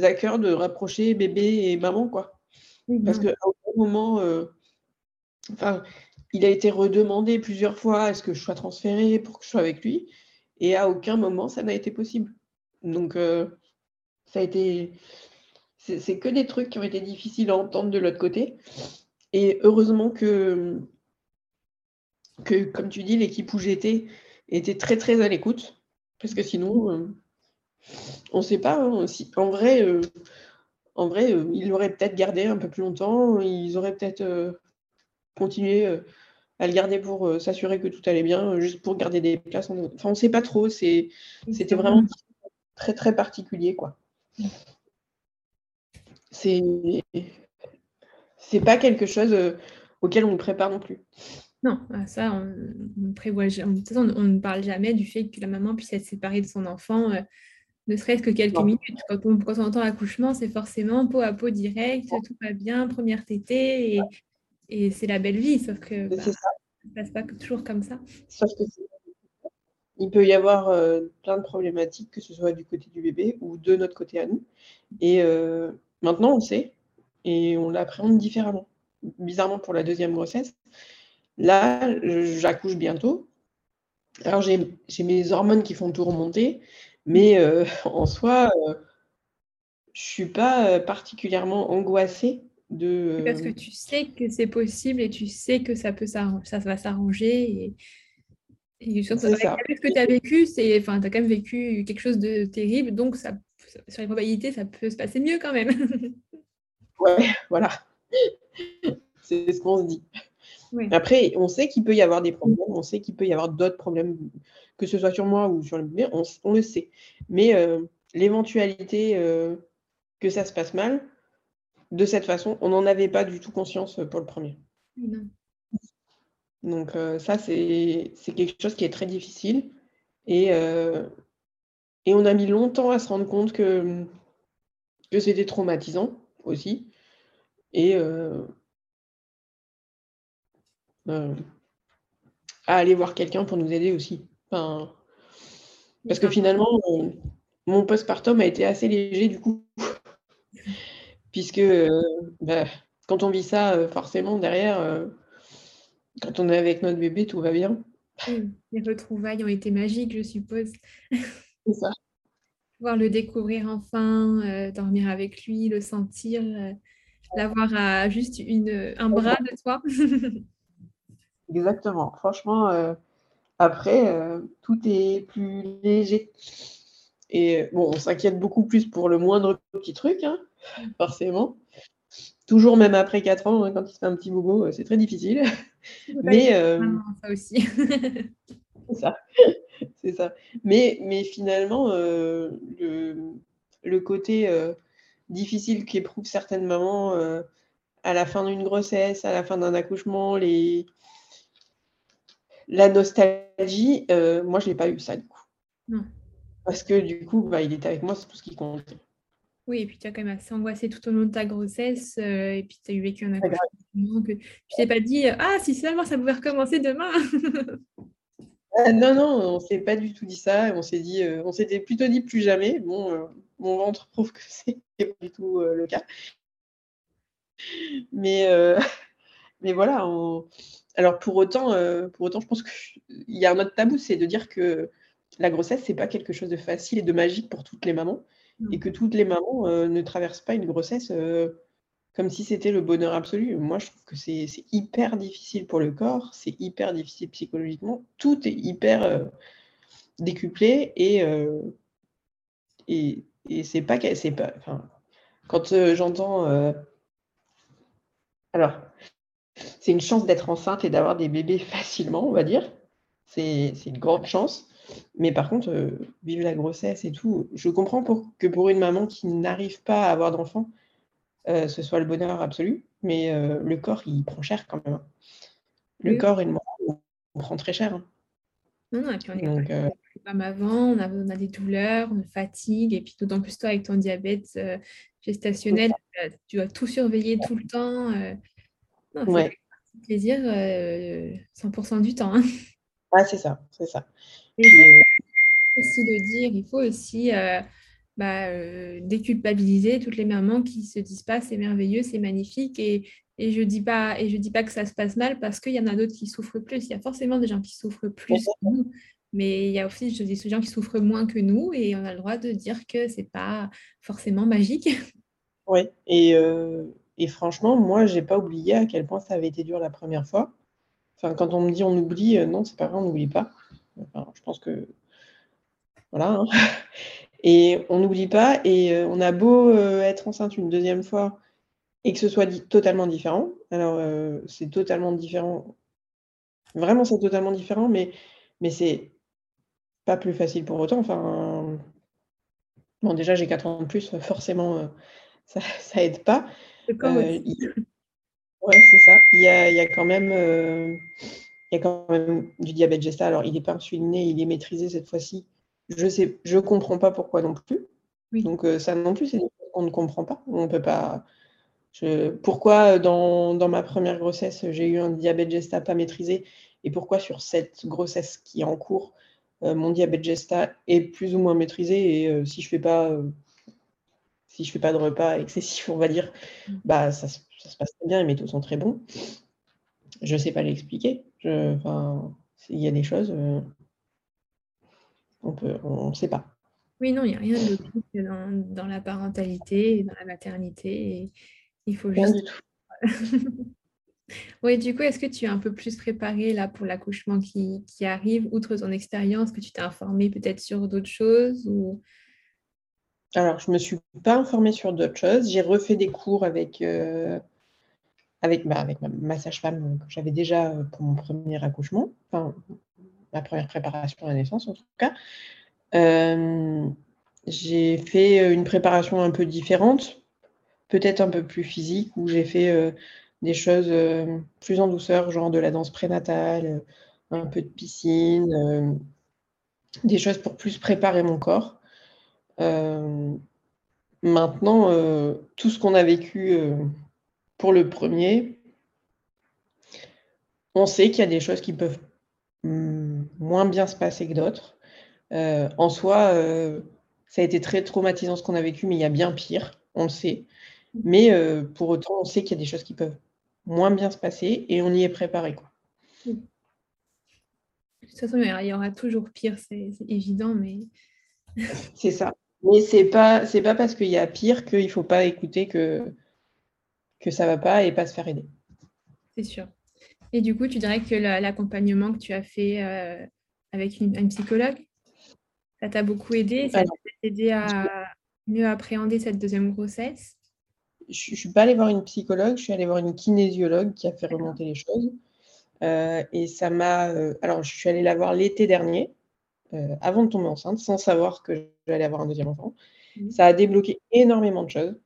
à cœur de rapprocher bébé et maman, quoi. Parce qu'à aucun moment, euh, enfin, il a été redemandé plusieurs fois est-ce que je sois transférée pour que je sois avec lui Et à aucun moment, ça n'a été possible. Donc, euh, ça a été. C'est que des trucs qui ont été difficiles à entendre de l'autre côté. Et heureusement que, que comme tu dis, l'équipe où j'étais était très, très à l'écoute. Parce que sinon, euh, on ne sait pas. Hein, en vrai, en vrai, euh, ils l'auraient peut-être gardé un peu plus longtemps, ils auraient peut-être euh, continué euh, à le garder pour s'assurer que tout allait bien, juste pour garder des places. Enfin, on ne sait pas trop, c'était vraiment très très particulier. quoi. C'est pas quelque chose auquel on nous prépare non plus. Non, ça, on, prévoit, on, on, ne parle jamais du fait que la maman puisse être séparée de son enfant ne serait-ce que quelques minutes. Quand on, quand on entend accouchement, c'est forcément peau à peau direct, tout va bien, première tétée, et, et c'est la belle vie, sauf que bah, ça ne passe pas toujours comme ça. Sauf que il peut y avoir euh, plein de problématiques, que ce soit du côté du bébé ou de notre côté à nous. Et euh, maintenant, on sait, et on l'appréhende différemment. Bizarrement pour la deuxième grossesse. Là, j'accouche bientôt. Alors, j'ai mes hormones qui font tout remonter. Mais euh, en soi, je je suis pas particulièrement angoissée de. Parce que tu sais que c'est possible et tu sais que ça peut ça va s'arranger. Et, et surtout, ce que tu as vécu, c'est, enfin, tu as quand même vécu quelque chose de terrible, donc ça, sur les probabilités, ça peut se passer mieux quand même. ouais, voilà. c'est ce qu'on se dit. Après, on sait qu'il peut y avoir des problèmes, on sait qu'il peut y avoir d'autres problèmes, que ce soit sur moi ou sur le bébé, on, le sait. Mais euh, l'éventualité euh, que ça se passe mal, de cette façon, on n'en avait pas du tout conscience pour le premier. Donc euh, ça, c'est quelque chose qui est très difficile. Et, et on a mis longtemps à se rendre compte que, que c'était traumatisant aussi. Et, euh, à aller voir quelqu'un pour nous aider aussi. Enfin, parce que finalement, mon, mon postpartum a été assez léger du coup, puisque euh, bah, quand on vit ça, euh, forcément derrière, quand on est avec notre bébé, tout va bien. Les retrouvailles ont été magiques, je suppose. C'est ça. Pouvoir le découvrir enfin, dormir avec lui, le sentir, l'avoir à juste une, un bras de toi. Exactement. Franchement, euh, après, euh, tout est plus léger. Et bon, on s'inquiète beaucoup plus pour le moindre petit truc, hein, forcément. Toujours, même après 4 ans, hein, quand il se fait un petit bobo, euh, c'est très difficile. Mais. ça aussi. c'est ça. c'est ça. Mais, mais finalement, le, le, côté difficile qu'éprouvent certaines mamans à la fin d'une grossesse, à la fin d'un accouchement, les, la nostalgie, euh, moi, je n'ai pas eu ça du coup. Non. Parce que du coup, bah, il était avec moi, c'est tout ce qui compte. Oui, et puis tu as quand même assez angoissé tout au long de ta grossesse, euh, et puis tu as eu vécu un accouchement que tu t'es pas dit Ah, si seulement ça pouvait recommencer demain euh, Non, non, on ne s'est pas du tout dit ça. On s'est dit, on s'était plutôt dit plus jamais. Bon, mon ventre prouve que c'est pas du tout le cas. Mais, mais voilà, on, alors pour autant, euh, pour autant, je pense qu'il y a un autre tabou, c'est de dire que la grossesse, c'est pas quelque chose de facile et de magique pour toutes les mamans, et que toutes les mamans euh, ne traversent pas une grossesse euh, comme si c'était le bonheur absolu. Moi, je trouve que c'est hyper difficile pour le corps, c'est hyper difficile psychologiquement, tout est hyper décuplé et, et, et c'est pas, pas, enfin, quand j'entends. Alors, c'est une chance d'être enceinte et d'avoir des bébés facilement, on va dire. C'est une grande chance. Mais par contre, euh, vivre la grossesse et tout, je comprends pour, que pour une maman qui n'arrive pas à avoir d'enfant, euh, ce soit le bonheur absolu. Mais euh, le corps, il prend cher quand même. Hein. Le corps et le moral, on prend très cher. Hein. Non, non, et puis on est Donc, comme avant, on a, on a, des douleurs, on fatigue, et puis d'autant plus toi avec ton diabète gestationnel, tu dois tout surveiller tout le temps. Non, ouais. plaisir 100% du temps. Hein. Ah, c'est ça, c'est ça. Il faut euh, aussi le dire, il faut aussi euh, bah, euh, déculpabiliser toutes les mamans qui se disent pas c'est merveilleux, c'est magnifique et, et je dis pas et je dis pas que ça se passe mal parce qu'il y en a d'autres qui souffrent plus. Il y a forcément des gens qui souffrent plus que nous, mais il y a aussi des gens qui souffrent moins que nous et on a le droit de dire que c'est pas forcément magique. Oui, et, et franchement, moi, j'ai pas oublié à quel point ça avait été dur la première fois. Enfin, quand on me dit on oublie, non, c'est pas vrai, on n'oublie pas. Je pense que. Voilà. Hein. Et on n'oublie pas, et euh, on a beau euh, être enceinte une deuxième fois et que ce soit totalement différent. Alors, c'est totalement différent. Vraiment, c'est totalement différent, mais, mais c'est pas plus facile pour autant. Enfin, bon, déjà, j'ai 4 ans de plus, forcément, ça, ça aide pas. Ouais, c'est ça. Il y a, il y a quand même, euh, il y a quand même du diabète gestal. Alors, il n'est pas insuliné, il est maîtrisé cette fois-ci. Je sais, je comprends pas pourquoi non plus. Donc, euh, ça non plus, c'est des choses qu'on ne comprend pas. On peut pas. Je, pourquoi dans, dans, ma première grossesse, j'ai eu un diabète gestal pas maîtrisé? Et pourquoi sur cette grossesse qui est en cours, euh, mon diabète gestal est plus ou moins maîtrisé? Et si je fais pas si je fais pas de repas excessif, on va dire, mm. bah ça, se passe très bien, les métaux sont très bons. Je ne sais pas l'expliquer. Enfin, il y a des choses, euh, on ne sait pas. Oui, non, il n'y a rien de plus dans, dans, la parentalité, dans la maternité. il faut juste. du tout. oui, du coup, est-ce que tu es un peu plus préparée là pour l'accouchement qui, qui, arrive, outre ton expérience, que tu t'es informée peut-être sur d'autres choses ou... Alors, je ne me suis pas informée sur d'autres choses. J'ai refait des cours avec, euh, avec, bah, avec ma, sage-femme que j'avais déjà euh, pour mon premier accouchement, enfin, ma première préparation à la naissance en tout cas. Euh, j'ai fait une préparation un peu différente, peut-être un peu plus physique, où j'ai fait des choses plus en douceur, genre de la danse prénatale, un peu de piscine, des choses pour plus préparer mon corps. Euh, maintenant, euh, tout ce qu'on a vécu euh, pour le premier, on sait qu'il y a des choses qui peuvent mm, moins bien se passer que d'autres. en soi, ça a été très traumatisant ce qu'on a vécu, mais il y a bien pire, on le sait. Mais pour autant, on sait qu'il y a des choses qui peuvent moins bien se passer et on y est préparé. Quoi. De toute façon, il y aura toujours pire, c'est évident, mais. c'est ça. Mais c'est pas c'est pas parce qu'il y a pire qu'il faut pas écouter que que ça va pas et pas se faire aider. C'est sûr. Et du coup, tu dirais que l'accompagnement que tu as fait euh, avec une, psychologue, ça t'a beaucoup aidé, ça t'a aidé à mieux appréhender cette deuxième grossesse? Je ne suis pas allée voir une psychologue, je suis allée voir une kinésiologue qui a fait remonter les choses. Euh, et ça m'a. Euh, alors, je suis allée la voir l'été dernier. Avant de tomber enceinte, sans savoir que j'allais avoir un deuxième enfant. Mmh. Ça a débloqué énormément de choses.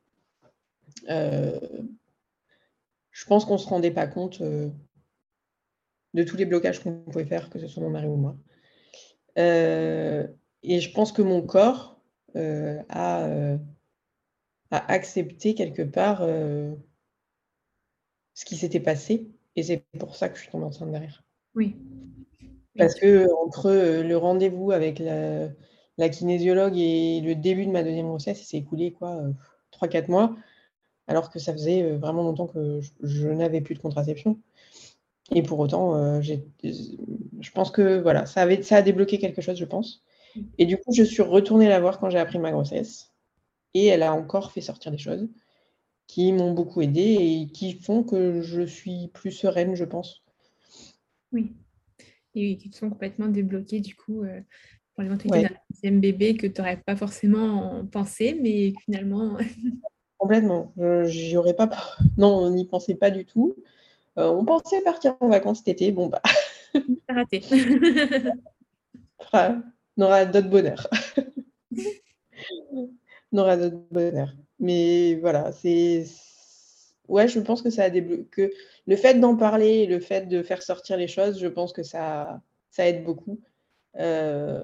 Euh, je pense qu'on ne se rendait pas compte euh, de tous les blocages qu'on pouvait faire, que ce soit mon mari ou moi. et je pense que mon corps a, a, accepté quelque part ce qui s'était passé. Et c'est pour ça que je suis tombée enceinte derrière. Oui. Parce que entre euh, le rendez-vous avec la, kinésiologue et le début de ma deuxième grossesse, il s'est écoulé quoi, 3-4 euh, mois, alors que ça faisait euh, vraiment longtemps que je, n'avais plus de contraception. Et pour autant, je pense que voilà, ça, avait, ça a débloqué quelque chose, je pense. Mmh. Et du coup, je suis retournée la voir quand j'ai appris ma grossesse. Et elle a encore fait sortir des choses qui m'ont beaucoup aidée et qui font que je suis plus sereine, je pense. Oui et qui sont complètement débloqués du coup euh, pour l'éventualité d'un deuxième bébé que tu n'aurais pas forcément pensé, mais finalement. complètement. J'y aurais pas. Non, on n'y pensait pas du tout. Euh, on pensait partir en vacances cet été. Bon, bah. raté. on aura d'autres bonheurs. on aura d'autres bonheurs. Mais voilà, c'est. Ouais, je pense que ça a débloqué. Le fait d'en parler, le fait de faire sortir les choses, je pense que ça, ça aide beaucoup. Euh,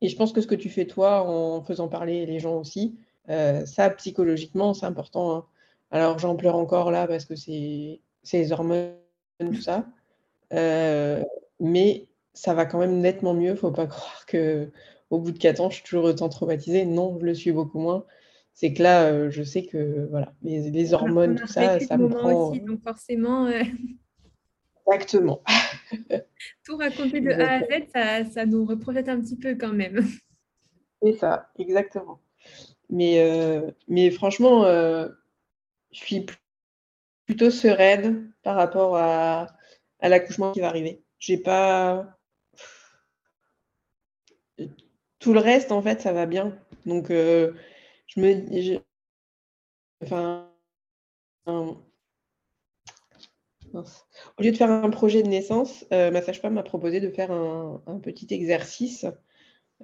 et je pense que ce que tu fais toi en faisant parler les gens aussi, euh, ça psychologiquement c'est important. Hein. Alors j'en pleure encore là parce que c'est les hormones, tout ça. Euh, mais ça va quand même nettement mieux. Faut pas croire que au bout de 4 ans, je suis toujours autant traumatisée. Non, je le suis beaucoup moins. C'est que là, je sais que voilà, les, les hormones, tout ça, ça me prend. Aussi, donc forcément. Exactement. Tout raconter de A à Z, ça, ça, nous reprojette un petit peu quand même. C'est ça, exactement. Mais, euh, mais franchement, euh, je suis plutôt sereine par rapport à, l'accouchement qui va arriver. J'ai pas. Tout le reste, en fait, ça va bien. Donc, euh, je me. Enfin. Au lieu de faire un projet de naissance, ma sage-femme m'a proposé de faire un, petit exercice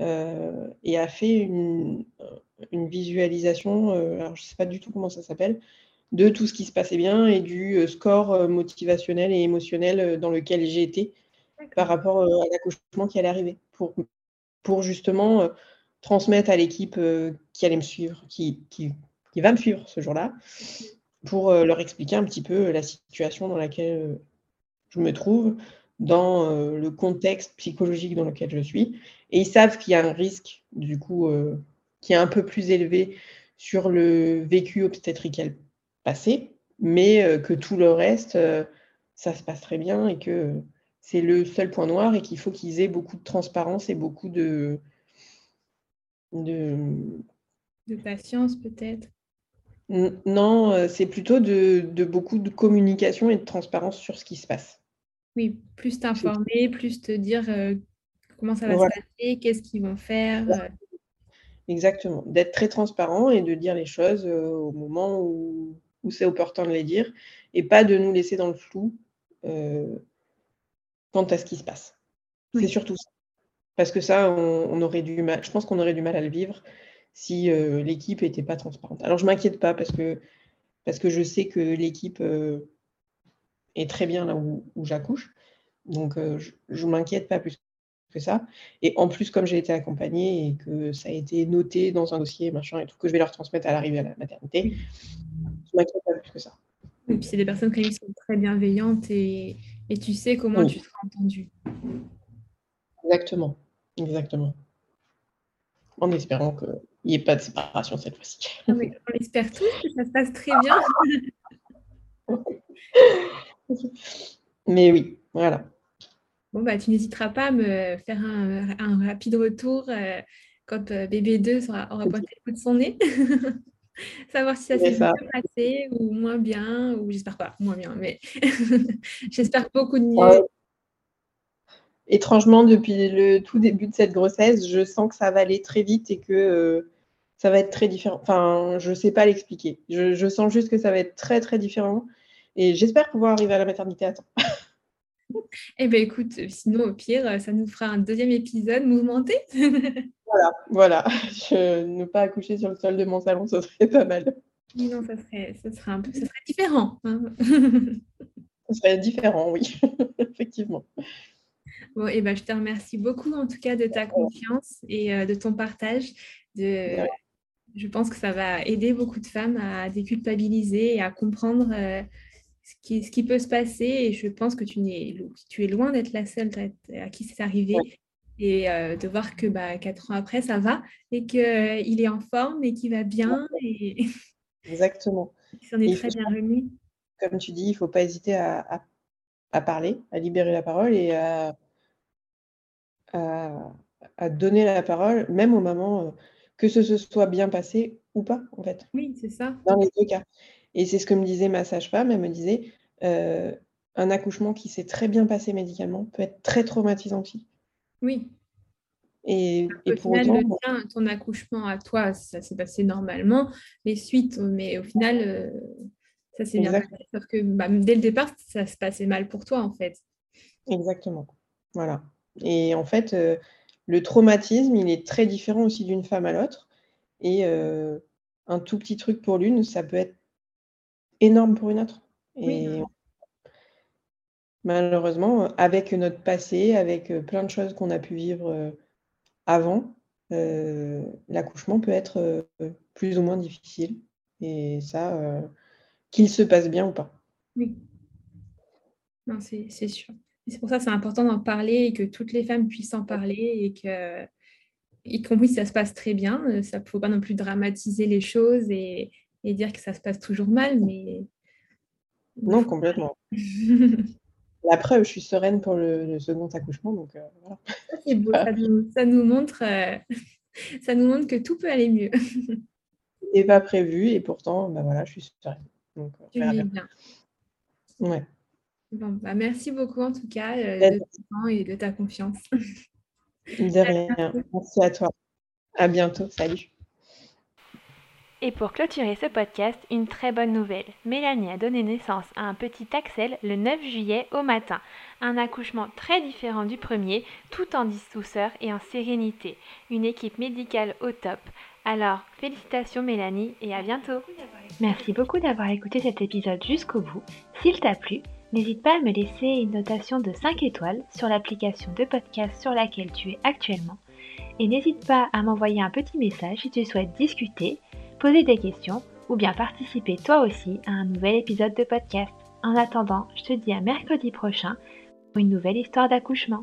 euh, et a fait une, visualisation, euh, alors je ne sais pas du tout comment ça s'appelle, de tout ce qui se passait bien et du score motivationnel et émotionnel dans lequel j'ai été par rapport à l'accouchement qui allait arriver, pour, pour justement transmettre à l'équipe qui allait me suivre, qui, qui va me suivre ce jour-là, pour euh, leur expliquer un petit peu la situation dans laquelle euh, je me trouve, dans euh, le contexte psychologique dans lequel je suis. Et ils savent qu'il y a un risque, du coup, qui est un peu plus élevé sur le vécu obstétrical passé, mais que tout le reste, ça se passe très bien et que c'est le seul point noir et qu'il faut qu'ils aient beaucoup de transparence et beaucoup de, de, de patience peut-être. Non, euh, c'est plutôt de, beaucoup de communication et de transparence sur ce qui se passe. Oui, plus t'informer, plus te dire euh, comment ça va se passer, qu'est-ce qu'ils vont faire. Euh. Exactement, d'être très transparent et de dire les choses au moment où, c'est opportun de les dire et pas de nous laisser dans le flou quant à ce qui se passe. C'est surtout ça. Parce que ça, on, aurait du mal, je pense qu'on aurait du mal à le vivre si euh, l'équipe n'était pas transparente. Alors je ne m'inquiète pas parce que, parce que je sais que l'équipe euh, est très bien là où, j'accouche. Donc euh, je ne m'inquiète pas plus que ça. Et en plus, comme j'ai été accompagnée et que ça a été noté dans un dossier, machin, et tout, que je vais leur transmettre à l'arrivée à la maternité, je ne m'inquiète pas plus que ça. Et puis c'est des personnes qui sont très bienveillantes et, et tu sais comment tu seras entendu. Exactement, exactement. En espérant que il n'y ait pas de séparation cette fois-ci. On espère tous que ça se passe très bien. Mais oui, voilà. Bon, bah, tu n'hésiteras pas à me faire un, rapide retour euh, quand euh, bébé 2 aura, aura pointé le bout de son nez. Savoir si ça s'est bien passé ou moins bien, ou j'espère pas moins bien, mais j'espère beaucoup de mieux étrangement, depuis le tout début de cette grossesse, je sens que ça va aller très vite et que euh, ça va être très différent. Enfin, je ne sais pas l'expliquer. Je, sens juste que ça va être très, très différent. Et j'espère pouvoir arriver à la maternité à temps. eh bien, écoute, sinon, au pire, ça nous fera un deuxième épisode mouvementé. voilà, voilà. ne pas accoucher sur le sol de mon salon, ce serait pas mal. Non, ça serait, ça serait un peu, ça serait différent. Hein. ça serait différent, oui, effectivement. Bon, eh ben, je te remercie beaucoup en tout cas de ta confiance et euh, de ton partage. De... Je pense que ça va aider beaucoup de femmes à déculpabiliser et à comprendre euh, ce, qui, ce qui peut se passer. Et je pense que tu, es, tu es loin d'être la seule à qui c'est arrivé. Et euh, de voir que bah, quatre ans après, ça va et qu'il est en forme et qu'il va bien. Et... Exactement. Il s'en est très bien remis. Comme tu dis, il ne faut pas hésiter à, à, parler, à libérer la parole et à, à, donner la parole, même aux mamans, euh, que ce se soit bien passé ou pas, en fait. Oui, c'est ça. Dans les deux cas. Et c'est ce que me disait ma sage-femme. Elle me disait euh, un accouchement qui s'est très bien passé médicalement peut être très traumatisant aussi. Oui. Et, et pour final, ton accouchement à toi, ça s'est passé normalement, les suites, mais au final, euh, ça s'est bien passé. Sauf que bah, dès le départ, ça se passait mal pour toi, en fait. Exactement. Voilà. Et en fait, euh, le traumatisme, il est très différent aussi d'une femme à l'autre. Et euh, un tout petit truc pour l'une, ça peut être énorme pour une autre. Et malheureusement, avec notre passé, avec plein de choses qu'on a pu vivre avant, l'accouchement peut être plus ou moins difficile. Et ça, qu'il se passe bien ou pas. Oui. Non, c'est sûr. C'est pour ça que c'est important d'en parler et que toutes les femmes puissent en parler et que, y compris si ça se passe très bien, il ne faut pas non plus dramatiser les choses et, et, dire que ça se passe toujours mal, mais... Non, complètement. La preuve, je suis sereine pour le, second accouchement, donc euh, voilà. C'est beau, ça nous, montre, euh, ça nous montre que tout peut aller mieux. n'est pas prévu et pourtant, bah voilà, je suis sereine. Donc, euh, tu bien. bien. Ouais. Bon, bah merci beaucoup en tout cas de ton temps et de ta confiance. De rien. Merci à toi. À bientôt. Salut. Et pour clôturer ce podcast, une très bonne nouvelle. Mélanie a donné naissance à un petit Axel le 9 juillet au matin. Un accouchement très différent du premier, tout en douceur et en sérénité. Une équipe médicale au top. Alors, félicitations Mélanie et à bientôt. Merci beaucoup d'avoir écouté cet épisode jusqu'au bout. S'il t'a plu, n'hésite pas à me laisser une notation de 5 étoiles sur l'application de podcast sur laquelle tu es actuellement. Et n'hésite pas à m'envoyer un petit message si tu souhaites discuter poser des questions ou bien participer toi aussi à un nouvel épisode de podcast. En attendant, je te dis à mercredi prochain pour une nouvelle histoire d'accouchement.